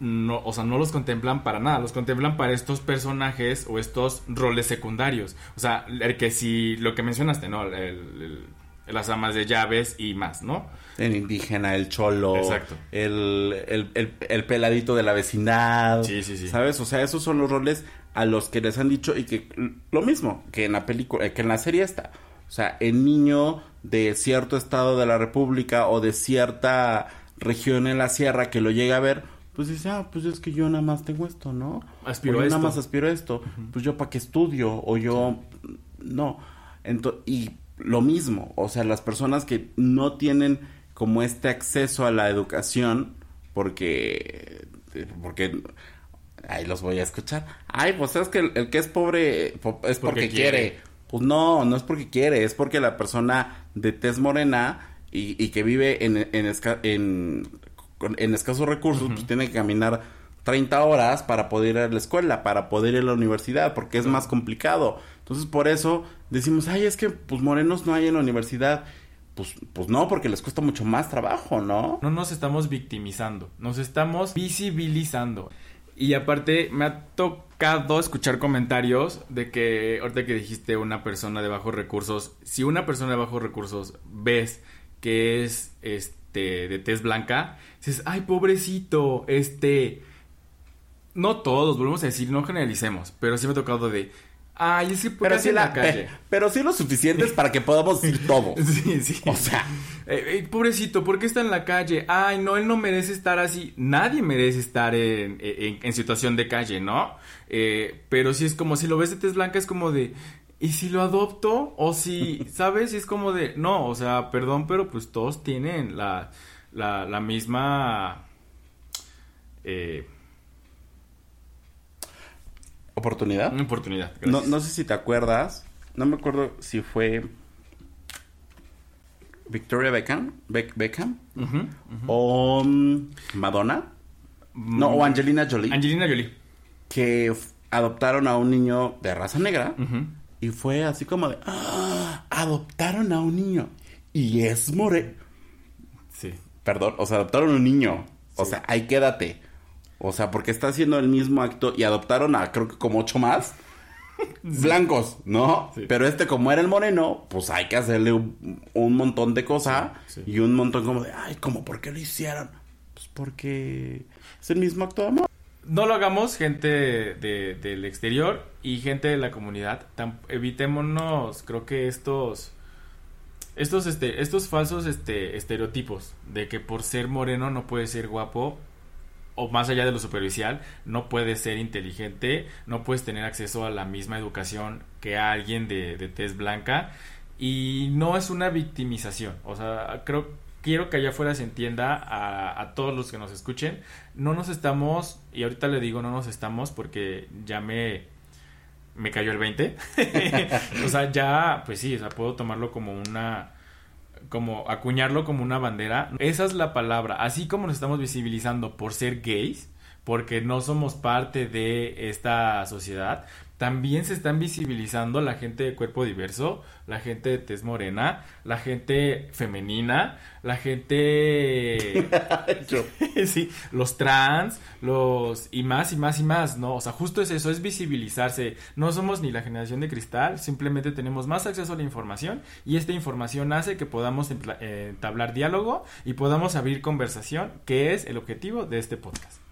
Speaker 1: no, o sea, no los contemplan para nada, los contemplan para estos personajes o estos roles secundarios. O sea, el que si lo que mencionaste, ¿no? El, las amas de llaves y más, ¿no?
Speaker 2: El indígena, el cholo,
Speaker 1: Exacto.
Speaker 2: El, el, peladito de la vecindad.
Speaker 1: Sí, sí, sí.
Speaker 2: ¿Sabes? O sea, esos son los roles a los que les han dicho y que lo mismo que en la película, eh, que en la serie está. O sea, el niño de cierto estado de la República o de cierta región en la sierra que lo llega a ver, pues dice, ah, pues es que yo nada más tengo esto, ¿no?
Speaker 1: Aspiro
Speaker 2: o
Speaker 1: yo
Speaker 2: nada más aspiro a esto. Pues yo para qué estudio o yo no. Entonces, y lo mismo, o sea, las personas que no tienen como este acceso a la educación porque porque ahí los voy a escuchar. Ay, pues es que el, que es pobre es porque, quiere. Pues no, no es porque quiere, es porque la persona de tez morena y, y que vive en, en, en, en escasos recursos, pues tiene que caminar 30 horas para poder ir a la escuela, para poder ir a la universidad, porque es más complicado. Entonces, por eso decimos, ay, es que pues morenos no hay en la universidad. Pues, pues no, porque les cuesta mucho más trabajo, ¿no?
Speaker 1: No nos estamos victimizando, nos estamos visibilizando. Y aparte me ha tocado escuchar comentarios de que ahorita que dijiste una persona de bajos recursos, si una persona de bajos recursos ves que es este de tez blanca, dices, "Ay, pobrecito, este no todos, volvemos a decir, no generalicemos, pero sí me ha tocado de Ay, es que
Speaker 2: pero sí, la, calle. pero sí lo suficientes para que podamos ir todo.
Speaker 1: Sí, sí.
Speaker 2: O sea.
Speaker 1: Eh, eh, pobrecito, ¿por qué está en la calle? Ay, no, él no merece estar así. Nadie merece estar en, en, situación de calle, ¿no? Eh, pero sí es como, si lo ves de tez blanca, es como de... ¿Y si lo adopto? O si, ¿sabes? Y es como de... No, o sea, perdón, pero pues todos tienen la, la, la misma... Eh,
Speaker 2: ¿Oportunidad?
Speaker 1: Una oportunidad.
Speaker 2: No, no sé si te acuerdas. No me acuerdo si fue Victoria Beckham, Beckham o mm, Madonna. No, o Angelina Jolie.
Speaker 1: Angelina Jolie.
Speaker 2: Que adoptaron a un niño de raza negra. Y fue así como de... ¡Ah! Adoptaron a un niño. Y es more...
Speaker 1: Sí.
Speaker 2: Perdón, o sea, adoptaron a un niño. O sea, ahí quédate. O sea, porque está haciendo el mismo acto y adoptaron a creo que como ocho más. Blancos, ¿no? Pero este como era el moreno, pues hay que hacerle un, montón de cosas y un montón como de, ay, ¿cómo por qué lo hicieron? Pues porque es el mismo acto de amor.
Speaker 1: No lo hagamos gente de, del exterior y gente de la comunidad. evitémonos, creo que estos estos este estos falsos este estereotipos de que por ser moreno no puede ser guapo o más allá de lo superficial, no puedes ser inteligente, no puedes tener acceso a la misma educación que alguien de, de tez blanca y no es una victimización, o sea, creo quiero que allá afuera se entienda a, a, todos los que nos escuchen, no nos estamos, y ahorita le digo no nos estamos porque ya me, me cayó el 20, o sea, ya, pues sí, o sea, puedo tomarlo como una como acuñarlo como una bandera. Esa es la palabra. Así como nos estamos visibilizando por ser gays, porque no somos parte de esta sociedad, también se están visibilizando la gente de cuerpo diverso, la gente de tez morena, la gente femenina, la gente... sí, los trans, los... y más y más y más, ¿no? O sea, justo es eso, es visibilizarse. No somos ni la generación de cristal, simplemente tenemos más acceso a la información y esta información hace que podamos entablar diálogo y podamos abrir conversación, que es el objetivo de este podcast.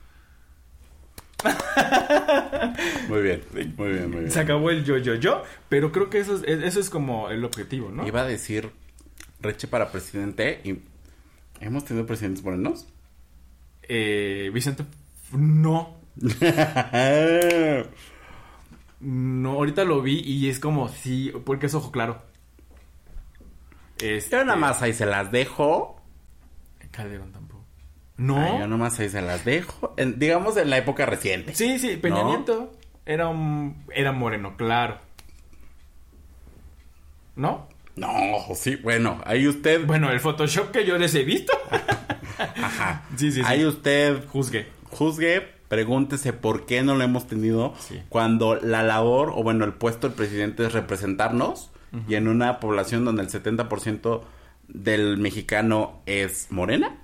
Speaker 2: muy bien, muy bien, muy bien.
Speaker 1: Se acabó el yo, yo, yo, pero creo que eso es, eso es como el objetivo, ¿no?
Speaker 2: Iba a decir Reche para presidente y ¿hemos tenido presidentes morenos?
Speaker 1: Eh, Vicente, no. no, ahorita lo vi y es como, sí, porque es ojo claro.
Speaker 2: Este... Yo nada más ahí se las dejo.
Speaker 1: Calderón tampoco. No.
Speaker 2: yo nomás ahí se las dejo. digamos en la época reciente.
Speaker 1: Sí, sí, Peña Nieto era un era moreno, claro. ¿No?
Speaker 2: No, sí, bueno, ahí usted.
Speaker 1: Bueno, el Photoshop que yo les he visto.
Speaker 2: Ajá. Sí, sí, sí. Ahí usted.
Speaker 1: Juzgue.
Speaker 2: Juzgue, pregúntese por qué no lo hemos tenido cuando la labor, o bueno, el puesto del presidente es representarnos y en una población donde el 70% del mexicano es morena.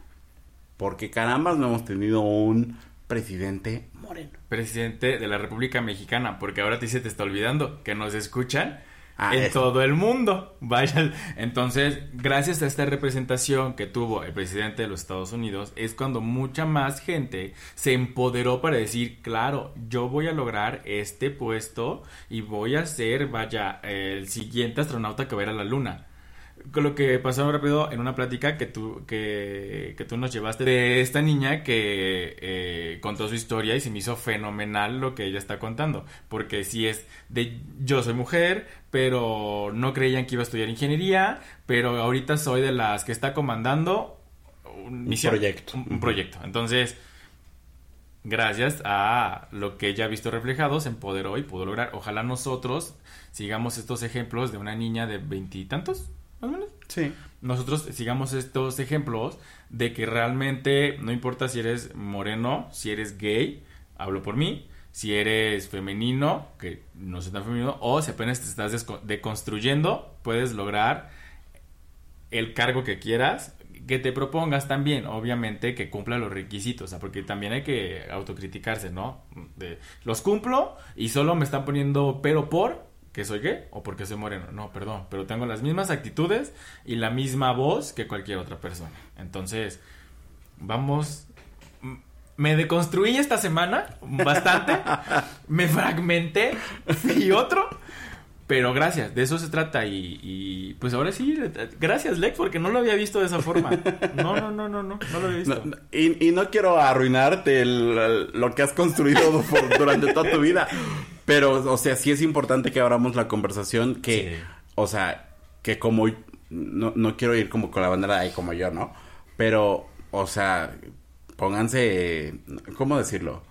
Speaker 2: Porque caramba no hemos tenido un presidente moreno.
Speaker 1: Presidente de la República Mexicana, porque ahora te se te está olvidando que nos escuchan ah, en todo el mundo. Vaya, entonces, gracias a esta representación que tuvo el presidente de los Estados Unidos, es cuando mucha más gente se empoderó para decir, claro, yo voy a lograr este puesto y voy a ser, vaya, el siguiente astronauta que va a ir a la luna lo que pasó rápido en una plática que tú, que, que tú nos llevaste de esta niña que eh, contó su historia y se me hizo fenomenal lo que ella está contando. Porque si es de yo soy mujer, pero no creían que iba a estudiar ingeniería, pero ahorita soy de las que está comandando
Speaker 2: un, proyecto.
Speaker 1: Un, proyecto. Entonces, gracias a lo que ella ha visto reflejado, se empoderó y pudo lograr. Ojalá nosotros sigamos estos ejemplos de una niña de veintitantos más o menos.
Speaker 2: Sí.
Speaker 1: Nosotros sigamos estos ejemplos de que realmente no importa si eres moreno, si eres gay, hablo por mí, si eres femenino, que no sé tan femenino, o si apenas te estás deconstruyendo, puedes lograr el cargo que quieras, que te propongas también, obviamente que cumpla los requisitos, o sea, porque también hay que autocriticarse, ¿no? De, los cumplo y solo me están poniendo pero por que soy gay o porque soy moreno. No, perdón, pero tengo las mismas actitudes y la misma voz que cualquier otra persona. Entonces, vamos me deconstruí esta semana bastante, me fragmenté y otro, pero gracias, de eso se trata y, pues ahora sí, gracias Lex, porque no lo había visto de esa forma. No, no, no, no, no, no lo había visto.
Speaker 2: y, no quiero arruinarte lo que has construido durante toda tu vida, pero, o sea, sí es importante que abramos la conversación que, o sea, que como, no, no quiero ir como con la bandera ahí como yo, ¿no? Pero, o sea, pónganse, ¿cómo decirlo?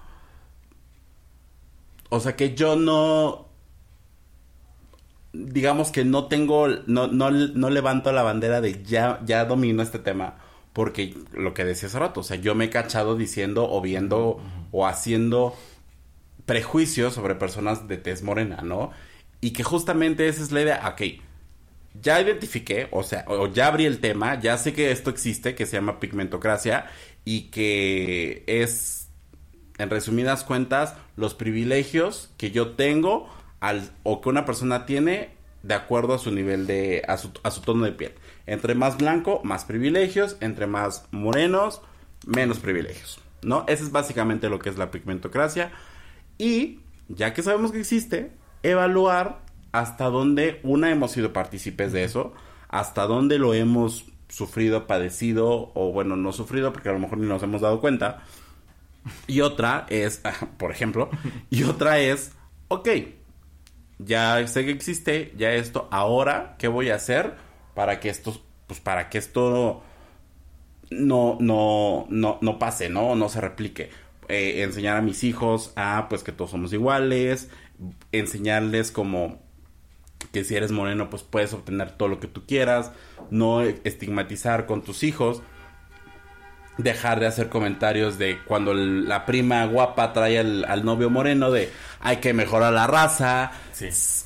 Speaker 2: O sea que yo no, digamos que no tengo, no, no, no levanto la bandera de ya, ya domino este tema. Porque lo que decía hace rato, o sea, yo me he cachado diciendo o viendo o haciendo prejuicios sobre personas de tez morena, ¿no? Y que justamente esa es la idea, ok, ya identifiqué, o sea, o ya abrí el tema, ya sé que esto existe, que se llama pigmentocracia, y que es, en resumidas cuentas, los privilegios que yo tengo o que una persona tiene de acuerdo a su nivel de, a su, a su tono de piel. Entre más blanco, más privilegios, entre más morenos, menos privilegios, ¿no? Eso es básicamente lo que es la pigmentocracia. Y, ya que sabemos que existe, evaluar hasta dónde, una, hemos sido partícipes de eso, hasta dónde lo hemos sufrido, padecido, o bueno, no sufrido, porque a lo mejor ni nos hemos dado cuenta. Y otra es, por ejemplo, y otra es, ok, ya sé que existe, ya esto, ahora, ¿qué voy a hacer para que esto, pues para que esto no, no, no, no pase, ¿no? No se replique. Eh, enseñar a mis hijos a, pues, que todos somos iguales, enseñarles como que si eres moreno pues puedes obtener todo lo que tú quieras, no estigmatizar con tus hijos, dejar de hacer comentarios de cuando la prima guapa trae al, novio moreno de hay que mejorar la raza,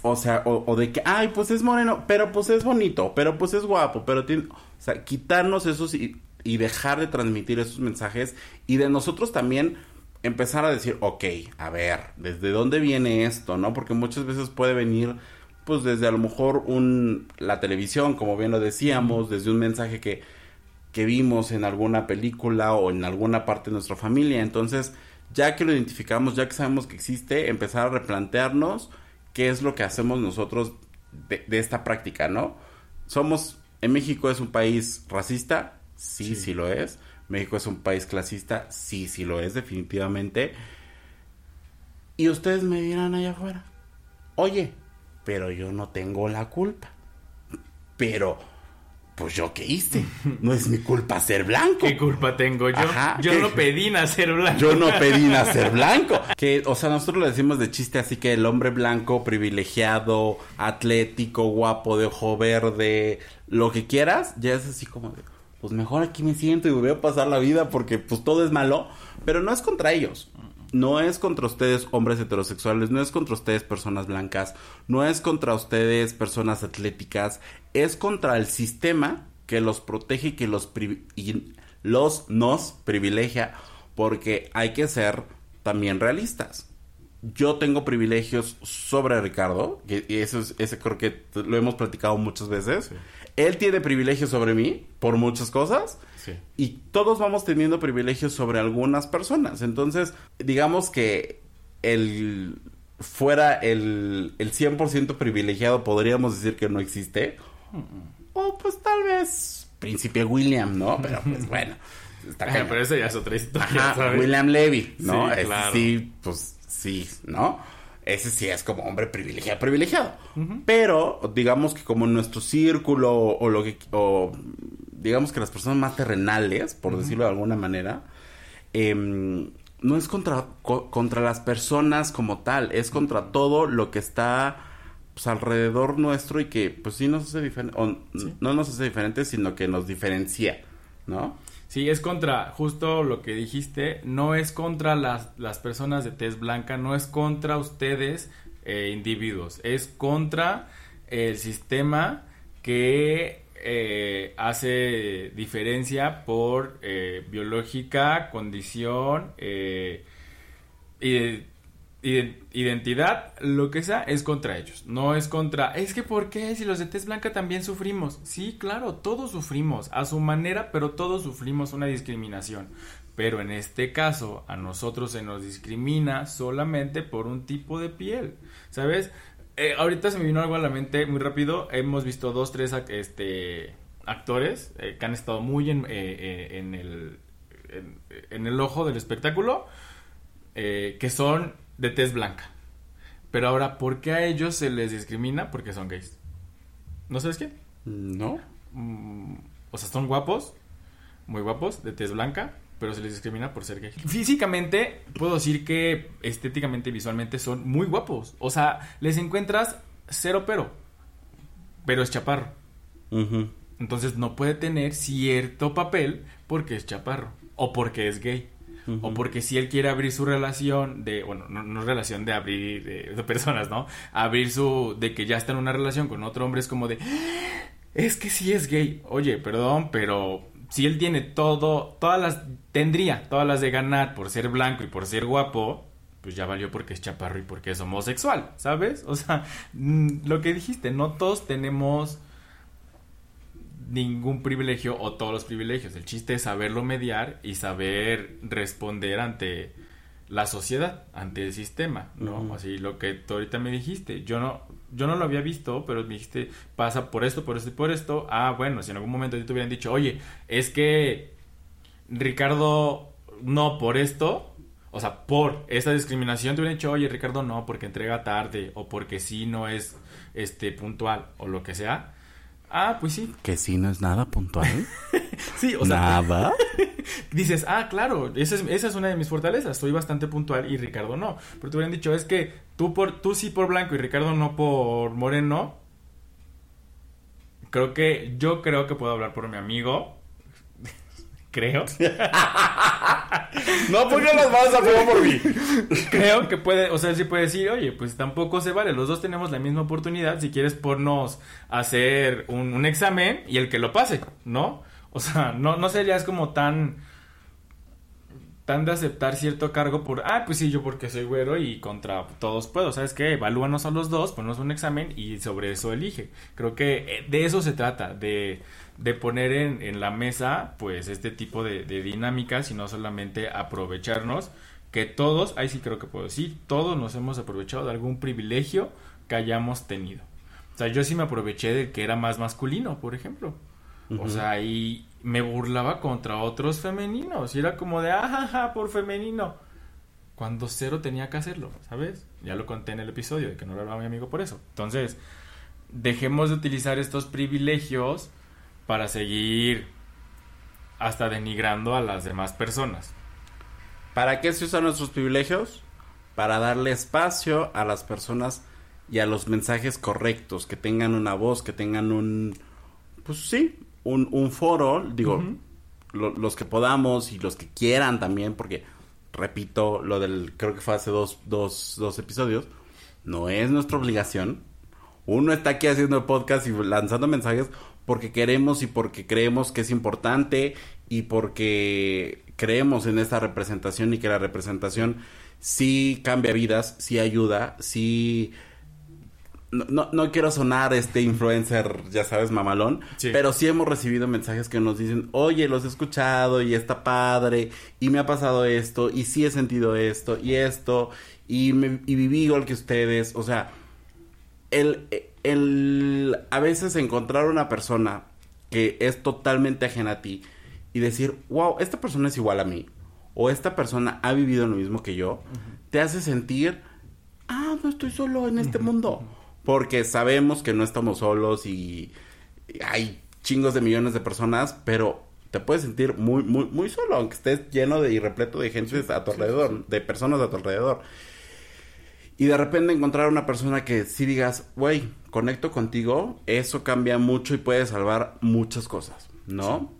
Speaker 2: o sea, o, de que, ay, pues es moreno, pero pues es bonito, pero pues es guapo, pero tiene, o sea, quitarnos esos y, y dejar de transmitir esos mensajes y de nosotros también empezar a decir, ok, a ver, ¿desde dónde viene esto? ¿No? Porque muchas veces puede venir pues desde a lo mejor un la televisión, como bien lo decíamos, desde un mensaje que que vimos en alguna película o en alguna parte de nuestra familia. Entonces, ya que lo identificamos, ya que sabemos que existe, empezar a replantearnos qué es lo que hacemos nosotros de, esta práctica, ¿no? Somos, en México es un país racista, sí, sí, sí lo es. México es un país clasista, sí, sí lo es, definitivamente. Y ustedes me dirán allá afuera, oye, pero yo no tengo la culpa. Pero, pues yo qué hice. No es mi culpa ser blanco.
Speaker 1: ¿Qué culpa tengo yo? yo no pedí nacer blanco.
Speaker 2: Yo no pedí nacer blanco. Que, o sea, nosotros lo decimos de chiste, así que el hombre blanco, privilegiado, atlético, guapo, de ojo verde, lo que quieras, ya es así como de, pues mejor aquí me siento y voy a pasar la vida porque pues todo es malo. Pero no es contra ellos no es contra ustedes hombres heterosexuales, no es contra ustedes personas blancas, no es contra ustedes personas atléticas, es contra el sistema que los protege y que los, y los nos privilegia porque hay que ser también realistas. Yo tengo privilegios sobre Ricardo, y eso es, ese creo que lo hemos platicado muchas veces. Él tiene privilegios sobre mí por muchas cosas y todos vamos teniendo privilegios sobre algunas personas. Entonces, digamos que el fuera el, el 100% privilegiado, podríamos decir que no existe. O pues tal vez Príncipe William, ¿no? Pero pues bueno.
Speaker 1: Está pero eso ya es otra historia.
Speaker 2: William Levy, ¿no? Sí, sí, pues sí, ¿no? Ese sí es como hombre privilegiado, privilegiado. Pero digamos que como nuestro círculo o lo que o digamos que las personas más terrenales, por decirlo de alguna manera, em, no es contra, contra las personas como tal, es contra todo lo que está pues, alrededor nuestro y que pues sí nos hace diferente, no nos hace diferentes, sino que nos diferencia, ¿no?
Speaker 1: Sí, es contra, justo lo que dijiste, no es contra las, las personas de tez blanca, no es contra ustedes eh, individuos, es contra el sistema que eh, hace diferencia por eh, biológica, condición, eh, identidad, lo que sea, es contra ellos. No es contra, es que ¿por qué? Si los de tez blanca también sufrimos. Sí, claro, todos sufrimos, a su manera, pero todos sufrimos una discriminación. Pero en este caso, a nosotros se nos discrimina solamente por un tipo de piel. ¿Sabes? Eh, ahorita se me vino algo a la mente muy rápido. Hemos visto dos, tres este, actores eh, que han estado muy en, eh, en, el, en, el ojo del espectáculo, que son de tez blanca. Pero ahora, ¿por qué a ellos se les discrimina? Porque son gays. ¿No sabes quién?
Speaker 2: No.
Speaker 1: Mm, o sea, son guapos, muy guapos, de tez blanca, pero se les discrimina por ser gay. Físicamente, puedo decir que estéticamente, visualmente son muy guapos. O sea, les encuentras cero pero, pero es chaparro. Entonces no puede tener cierto papel porque es chaparro o porque es gay. O porque si él quiere abrir su relación de, bueno, no, relación de abrir de, personas, ¿no? Abrir su, de que ya está en una relación con otro hombre es como de, es que sí es gay. Oye, perdón, pero si él tiene todo, todas las, tendría todas las de ganar por ser blanco y por ser guapo, pues ya valió porque es chaparro y porque es homosexual, ¿sabes? O sea, mm, lo que dijiste, no todos tenemos ningún privilegio o todos los privilegios. El chiste es saberlo mediar y saber responder ante la sociedad, ante el sistema, ¿no? Así lo que tú ahorita me dijiste. Yo no, yo no lo había visto, pero me dijiste, pasa por esto, por esto y por esto. Ah, bueno, si en algún momento te hubieran dicho, oye, es que Ricardo no por esto, o sea, por esta discriminación, te hubieran dicho, oye, Ricardo no, porque entrega tarde, o porque sí no es este puntual, o lo que sea. Ah, pues sí.
Speaker 2: Que sí no es nada puntual.
Speaker 1: sí, o sea. Nada. dices, ah, claro, esa es, esa es una de mis fortalezas. Soy bastante puntual y Ricardo no. Pero te hubieran dicho, es que tú, por, tú sí por blanco y Ricardo no por moreno. Creo que, yo creo que puedo hablar por mi amigo. Creo.
Speaker 2: no porque las manos a fuego por mí.
Speaker 1: creo que puede, o sea, él sí puede decir, oye, pues tampoco se vale. Los dos tenemos la misma oportunidad. Si quieres, pornos hacer un, un examen y el que lo pase, ¿no? O sea, no, no serías como tan tan de aceptar cierto cargo por, ah, pues sí, yo porque soy güero y contra todos puedo, ¿sabes qué? Evalúanos a los dos, ponnos un examen y sobre eso elige. Creo que eh, de eso se trata, de, de poner en, en, la mesa, pues, este tipo de, de dinámicas y no solamente aprovecharnos, que todos, ahí sí creo que puedo decir, todos nos hemos aprovechado de algún privilegio que hayamos tenido. O sea, yo sí me aproveché de que era más masculino, por ejemplo. O sea, y me burlaba contra otros femeninos. Y era como de, ajaja, por femenino. Cuando cero tenía que hacerlo, ¿sabes? Ya lo conté en el episodio de que no lo hablaba mi amigo por eso. Entonces, dejemos de utilizar estos privilegios para seguir hasta denigrando a las demás personas.
Speaker 2: ¿Para qué se usan nuestros privilegios? Para darle espacio a las personas y a los mensajes correctos, que tengan una voz, que tengan un, pues sí, un, un foro, digo, los que podamos y los que quieran también, porque repito lo del, creo que fue hace dos, dos, dos episodios, no es nuestra obligación. Uno está aquí haciendo el podcast y lanzando mensajes porque queremos y porque creemos que es importante y porque creemos en esta representación y que la representación sí cambia vidas, sí ayuda, sí no, no, quiero sonar este influencer, ya sabes, mamalón, pero sí hemos recibido mensajes que nos dicen, oye, los he escuchado y está padre, y me ha pasado esto, y sí he sentido esto, y esto, y, me, y viví igual que ustedes, o sea, el, el, a veces encontrar una persona que es totalmente ajena a ti y decir, wow, esta persona es igual a mí, o esta persona ha vivido lo mismo que yo, te hace sentir, ah, no estoy solo en este mundo porque sabemos que no estamos solos y hay chingos de millones de personas, pero te puedes sentir muy, muy, muy solo, aunque estés lleno de y repleto de gente a tu alrededor, de personas a tu alrededor. Y de repente encontrar una persona que sí digas, güey, conecto contigo, eso cambia mucho y puede salvar muchas cosas, ¿no?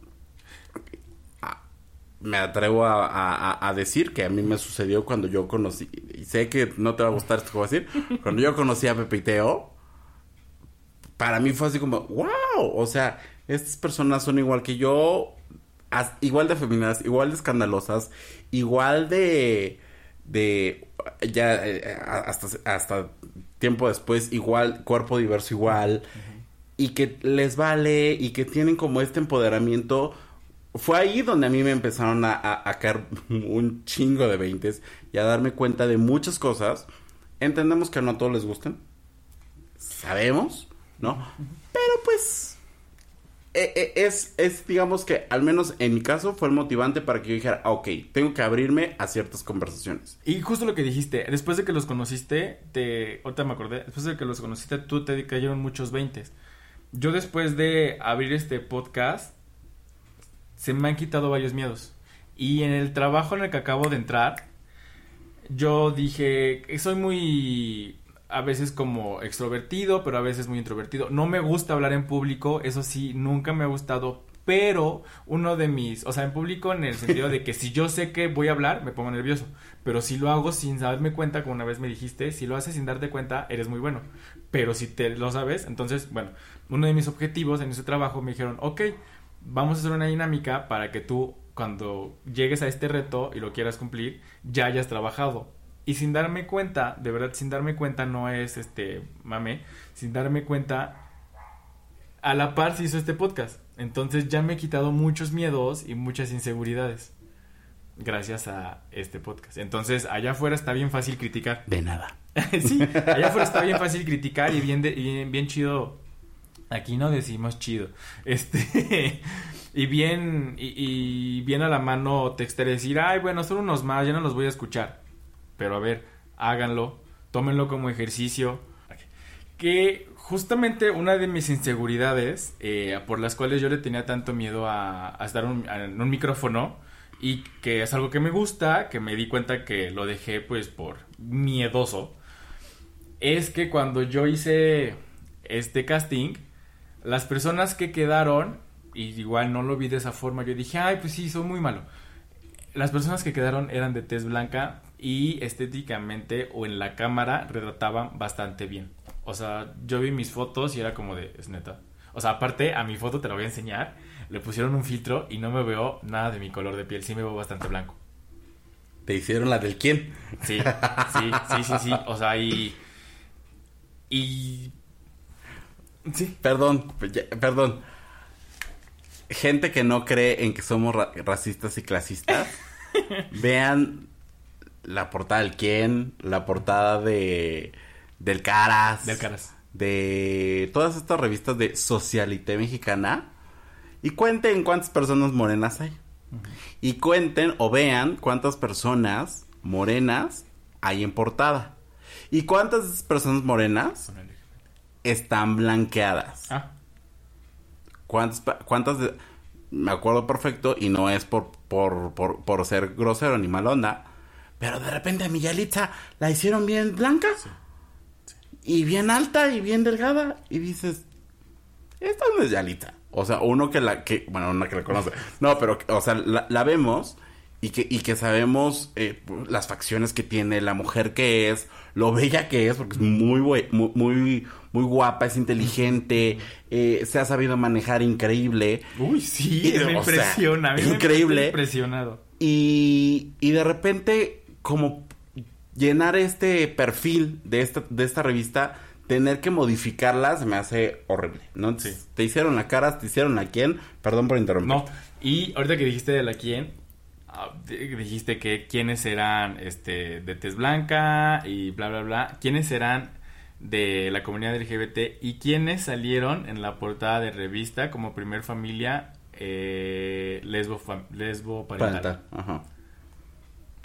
Speaker 2: Me atrevo a, decir que a mí me sucedió cuando yo conocí, y sé que no te va a gustar esto que voy a decir, cuando yo conocí a Pepe y Teo, para mí fue así como, wow, o sea, estas personas son igual que yo, igual de femeninas, igual de escandalosas, igual de, de, ya, eh, hasta, hasta tiempo después, igual, cuerpo diverso igual, y que les vale, y que tienen como este empoderamiento fue ahí donde a mí me empezaron a, caer un chingo de veintes y a darme cuenta de muchas cosas. Entendemos que no a todos les gustan. Sabemos, ¿no? Pero pues e, e, es, es, digamos que, al menos en mi caso, fue el motivante para que yo dijera, ah, ok, tengo que abrirme a ciertas conversaciones.
Speaker 1: Y justo lo que dijiste, después de que los conociste, te, ahorita me acordé, después de que los conociste, tú te cayeron muchos veintes. Yo después de abrir este podcast, se me han quitado varios miedos. Y en el trabajo en el que acabo de entrar, yo dije, soy muy a veces como extrovertido, pero a veces muy introvertido. No me gusta hablar en público, eso sí, nunca me ha gustado, pero uno de mis, o sea, en público en el sentido de que si yo sé que voy a hablar, me pongo nervioso, pero si lo hago sin darme cuenta, como una vez me dijiste, si lo haces sin darte cuenta, eres muy bueno, pero si te lo sabes, entonces, bueno, uno de mis objetivos en ese trabajo me dijeron, ok, vamos a hacer una dinámica para que tú cuando llegues a este reto y lo quieras cumplir, ya hayas trabajado. Y sin darme cuenta, de verdad, sin darme cuenta, no es este mame, sin darme cuenta, a la par se hizo este podcast. Entonces ya me he quitado muchos miedos y muchas inseguridades. Gracias a este podcast. Entonces, allá afuera está bien fácil criticar.
Speaker 2: De nada.
Speaker 1: sí, allá afuera está bien fácil criticar y bien, bien, bien chido Aquí no decimos chido. Este. y bien. Y, bien a la mano texter decir, ay, bueno, son unos más, ya no los voy a escuchar. Pero a ver, háganlo. Tómenlo como ejercicio. Que justamente una de mis inseguridades, eh, por las cuales yo le tenía tanto miedo a, estar en un micrófono, y que es algo que me gusta, que me di cuenta que lo dejé pues por miedoso, es que cuando yo hice este casting, las personas que quedaron, y igual no lo vi de esa forma, yo dije, ay, pues sí, soy muy malo. Las personas que quedaron eran de tez blanca y estéticamente o en la cámara retrataban bastante bien. O sea, yo vi mis fotos y era como de, es neta. O sea, aparte, a mi foto te la voy a enseñar. Le pusieron un filtro y no me veo nada de mi color de piel. Sí me veo bastante blanco.
Speaker 2: ¿Te hicieron la del quién?
Speaker 1: Sí, sí, sí, sí, sí. O sea, y. Y
Speaker 2: Sí. Perdón, perdón. Gente que no cree en que somos racistas y clasistas, vean la portada del quién, la portada de del Caras,
Speaker 1: del Caras,
Speaker 2: de todas estas revistas de socialité mexicana y cuenten cuántas personas morenas hay. Y cuenten o vean cuántas personas morenas hay en portada. ¿Y cuántas personas morenas están blanqueadas. Ah. ¿Cuántas, cuántas me acuerdo perfecto y no es por, por, por, ser grosero ni mal onda, pero de repente a mi Yalitza la hicieron bien blanca y bien alta y bien delgada y dices, esta no es Yalitza. O sea, uno que la, que, bueno, una que la conoce. No, pero, o sea, la, vemos y que, y que sabemos eh, las facciones que tiene, la mujer que es, lo bella que es, porque es muy, muy, muy, muy guapa, es inteligente, eh, se ha sabido manejar increíble.
Speaker 1: Uy, sí, me impresiona,
Speaker 2: increíble.
Speaker 1: impresionado.
Speaker 2: Y, y de repente, como llenar este perfil de esta, de esta revista, tener que modificarla se me hace horrible, ¿no? Sí. Te hicieron la cara, te hicieron a quién, perdón por interrumpir.
Speaker 1: No, y ahorita que dijiste de la quién, ah, dijiste que quiénes eran este de tez blanca y bla bla bla, quiénes eran de la comunidad LGBT y quienes salieron en la portada de revista como primer familia eh, lesbo, lesbo parental.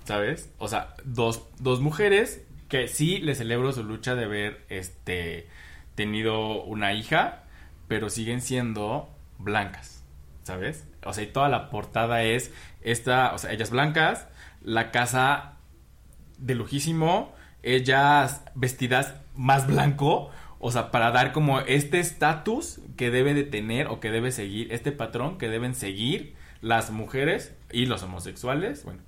Speaker 1: ¿Sabes? O sea, dos, dos mujeres que sí le celebro su lucha de haber este, tenido una hija, pero siguen siendo blancas, ¿sabes? O sea, y toda la portada es esta, o sea, ellas blancas, la casa de lujísimo, ellas vestidas más blanco, o sea, para dar como este estatus que debe de tener o que debe seguir, este patrón que deben seguir las mujeres y los homosexuales, bueno,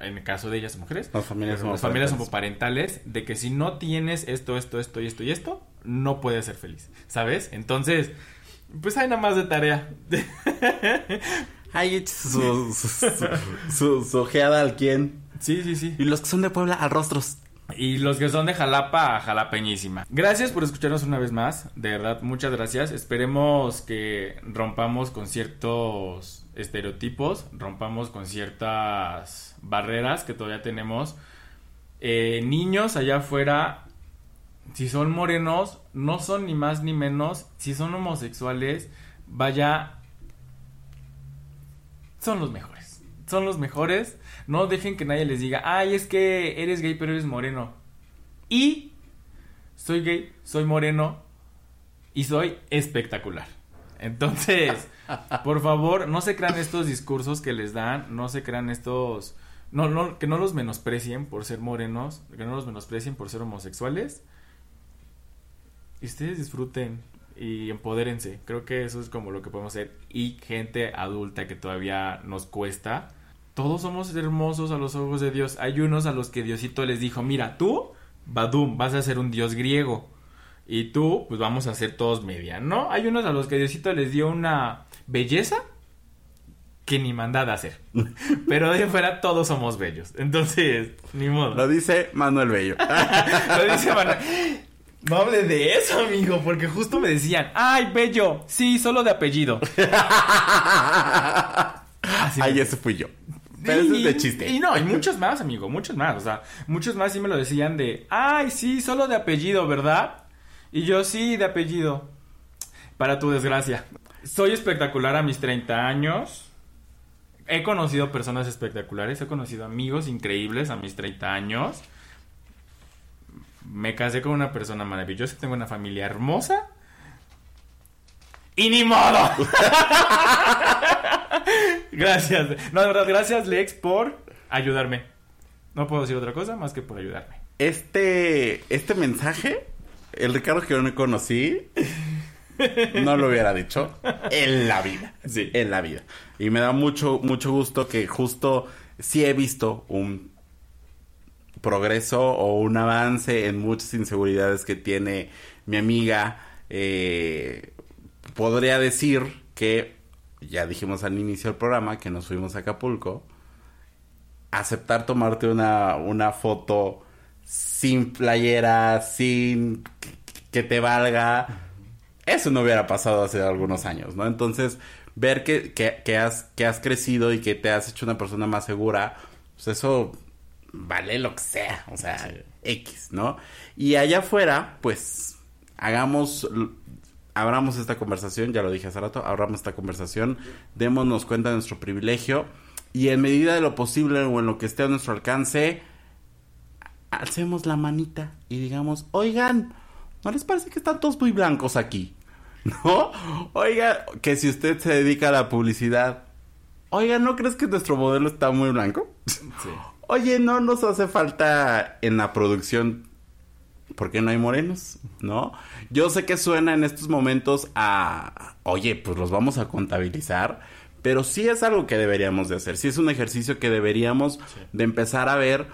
Speaker 1: en el caso de ellas mujeres,
Speaker 2: las familias,
Speaker 1: las familias homoparentales, de que si no tienes esto, esto, esto y esto y esto, no puedes ser feliz, ¿sabes? Entonces, pues hay nada más de tarea.
Speaker 2: Hay su, su, su, ojeada al quien.
Speaker 1: Sí, sí, sí.
Speaker 2: Y los que son de Puebla, a rostros.
Speaker 1: Y los que son de Jalapa, jalapeñísima. Gracias por escucharnos una vez más. De verdad, muchas gracias. Esperemos que rompamos con ciertos estereotipos, rompamos con ciertas barreras que todavía tenemos. Eh, niños allá afuera, si son morenos, no son ni más ni menos. Si son homosexuales, vaya, son los mejores. Son los mejores. No dejen que nadie les diga, ay, es que eres gay pero eres moreno. Y soy gay, soy moreno y soy espectacular. Entonces, por favor, no se crean estos discursos que les dan, no se crean estos... No, no, que no los menosprecien por ser morenos, que no los menosprecien por ser homosexuales. Y ustedes disfruten y empodérense. Creo que eso es como lo que podemos hacer. Y gente adulta que todavía nos cuesta todos somos hermosos a los ojos de Dios. Hay unos a los que Diosito les dijo, mira, tú, Badum, vas a ser un dios griego. Y tú, pues vamos a ser todos media, ¿no? Hay unos a los que Diosito les dio una belleza que ni mandada hacer. Pero de fuera todos somos bellos. Entonces, ni modo.
Speaker 2: Lo dice Manuel Bello.
Speaker 1: Lo dice Manuel. No hable de eso, amigo, porque justo me decían, ay, bello, sí, solo de apellido.
Speaker 2: Ay, ese fui yo. Pero eso es de chiste.
Speaker 1: Y no, hay muchos más, amigo, muchos más. O sea, muchos más sí me lo decían de, ay, sí, solo de apellido, ¿verdad? Y yo sí, de apellido. Para tu desgracia. Soy espectacular a mis 30 años. He conocido personas espectaculares, he conocido amigos increíbles a mis 30 años. Me casé con una persona maravillosa, tengo una familia hermosa. Y ni modo. gracias. No, de verdad, gracias Lex por ayudarme. No puedo decir otra cosa más que por ayudarme.
Speaker 2: Este, este mensaje, el Ricardo que yo no conocí, no lo hubiera dicho en la vida.
Speaker 1: Sí.
Speaker 2: En la vida. Y me da mucho, mucho gusto que justo sí he visto un progreso o un avance en muchas inseguridades que tiene mi amiga. Eh, podría decir que ya dijimos al inicio del programa que nos fuimos a Acapulco, aceptar tomarte una, una foto sin playera, sin que te valga, eso no hubiera pasado hace algunos años, ¿no? Entonces, ver que, que, has, que has crecido y que te has hecho una persona más segura, pues eso vale lo que sea, o sea, X, ¿no? Y allá afuera, pues, hagamos abramos esta conversación, ya lo dije hace rato, abramos esta conversación, démonos cuenta de nuestro privilegio y en medida de lo posible o en lo que esté a nuestro alcance, alcemos la manita y digamos, oigan, ¿no les parece que están todos muy blancos aquí? ¿No? Oiga, que si usted se dedica a la publicidad, oiga, ¿no crees que nuestro modelo está muy blanco? Sí. Oye, no nos hace falta en la producción ¿por qué no hay morenos? ¿No? Yo sé que suena en estos momentos a, oye, pues los vamos a contabilizar, pero sí es algo que deberíamos de hacer, sí es un ejercicio que deberíamos de empezar a ver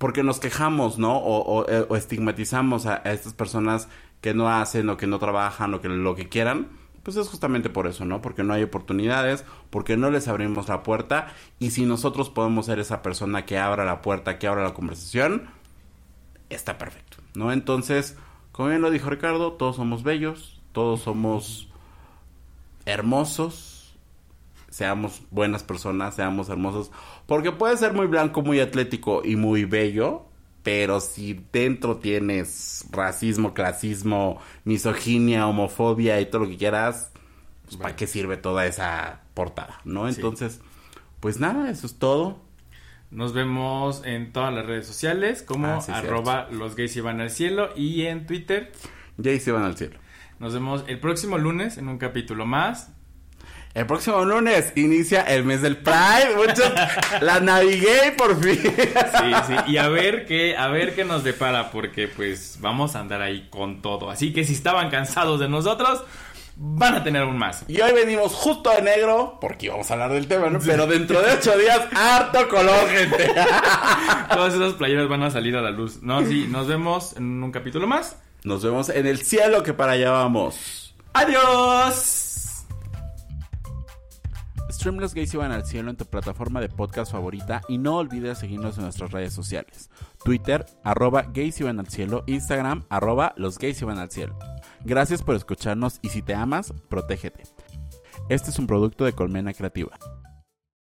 Speaker 2: porque nos quejamos, ¿no? O, eh, estigmatizamos a, estas personas que no hacen o que no trabajan o que lo que quieran. Pues es justamente por eso, ¿no? Porque no hay oportunidades, porque no les abrimos la puerta y si nosotros podemos ser esa persona que abra la puerta, que abra la conversación, está perfecto, ¿no? Entonces, como bien lo dijo Ricardo, todos somos bellos, todos somos hermosos, seamos buenas personas, seamos hermosos, porque puede ser muy blanco, muy atlético y muy bello, pero si dentro tienes racismo, clasismo, misoginia, homofobia y todo lo que quieras, pues ¿para qué sirve toda esa portada, no? Entonces, pues nada, eso es todo.
Speaker 1: Nos vemos en todas las redes sociales como ah, arroba los gays y van al cielo y en Twitter.
Speaker 2: Gays y van al cielo.
Speaker 1: Nos vemos el próximo lunes en un capítulo más.
Speaker 2: El próximo lunes inicia el mes del Pride. Muchos la navigué por fin.
Speaker 1: Sí, sí. Y a ver qué, a ver qué nos depara, porque pues vamos a andar ahí con todo. Así que si estaban cansados de nosotros, van a tener aún más.
Speaker 2: Y hoy venimos justo de negro, porque íbamos a hablar del tema, ¿no? Pero dentro de ocho días, harto color, gente.
Speaker 1: Todas esas playeras van a salir a la luz. No, sí, nos vemos en un capítulo más.
Speaker 2: Nos vemos en el cielo que para allá vamos.
Speaker 1: ¡Adiós!
Speaker 2: Stream Los Gays Iban al Cielo en tu plataforma de podcast favorita y no olvides seguirnos en nuestras redes sociales. Twitter, arroba Gays Iban al Cielo, Instagram, arroba Los Gays Iban al Cielo. Gracias por escucharnos y si te amas, protégete. Este es un producto de Colmena Creativa.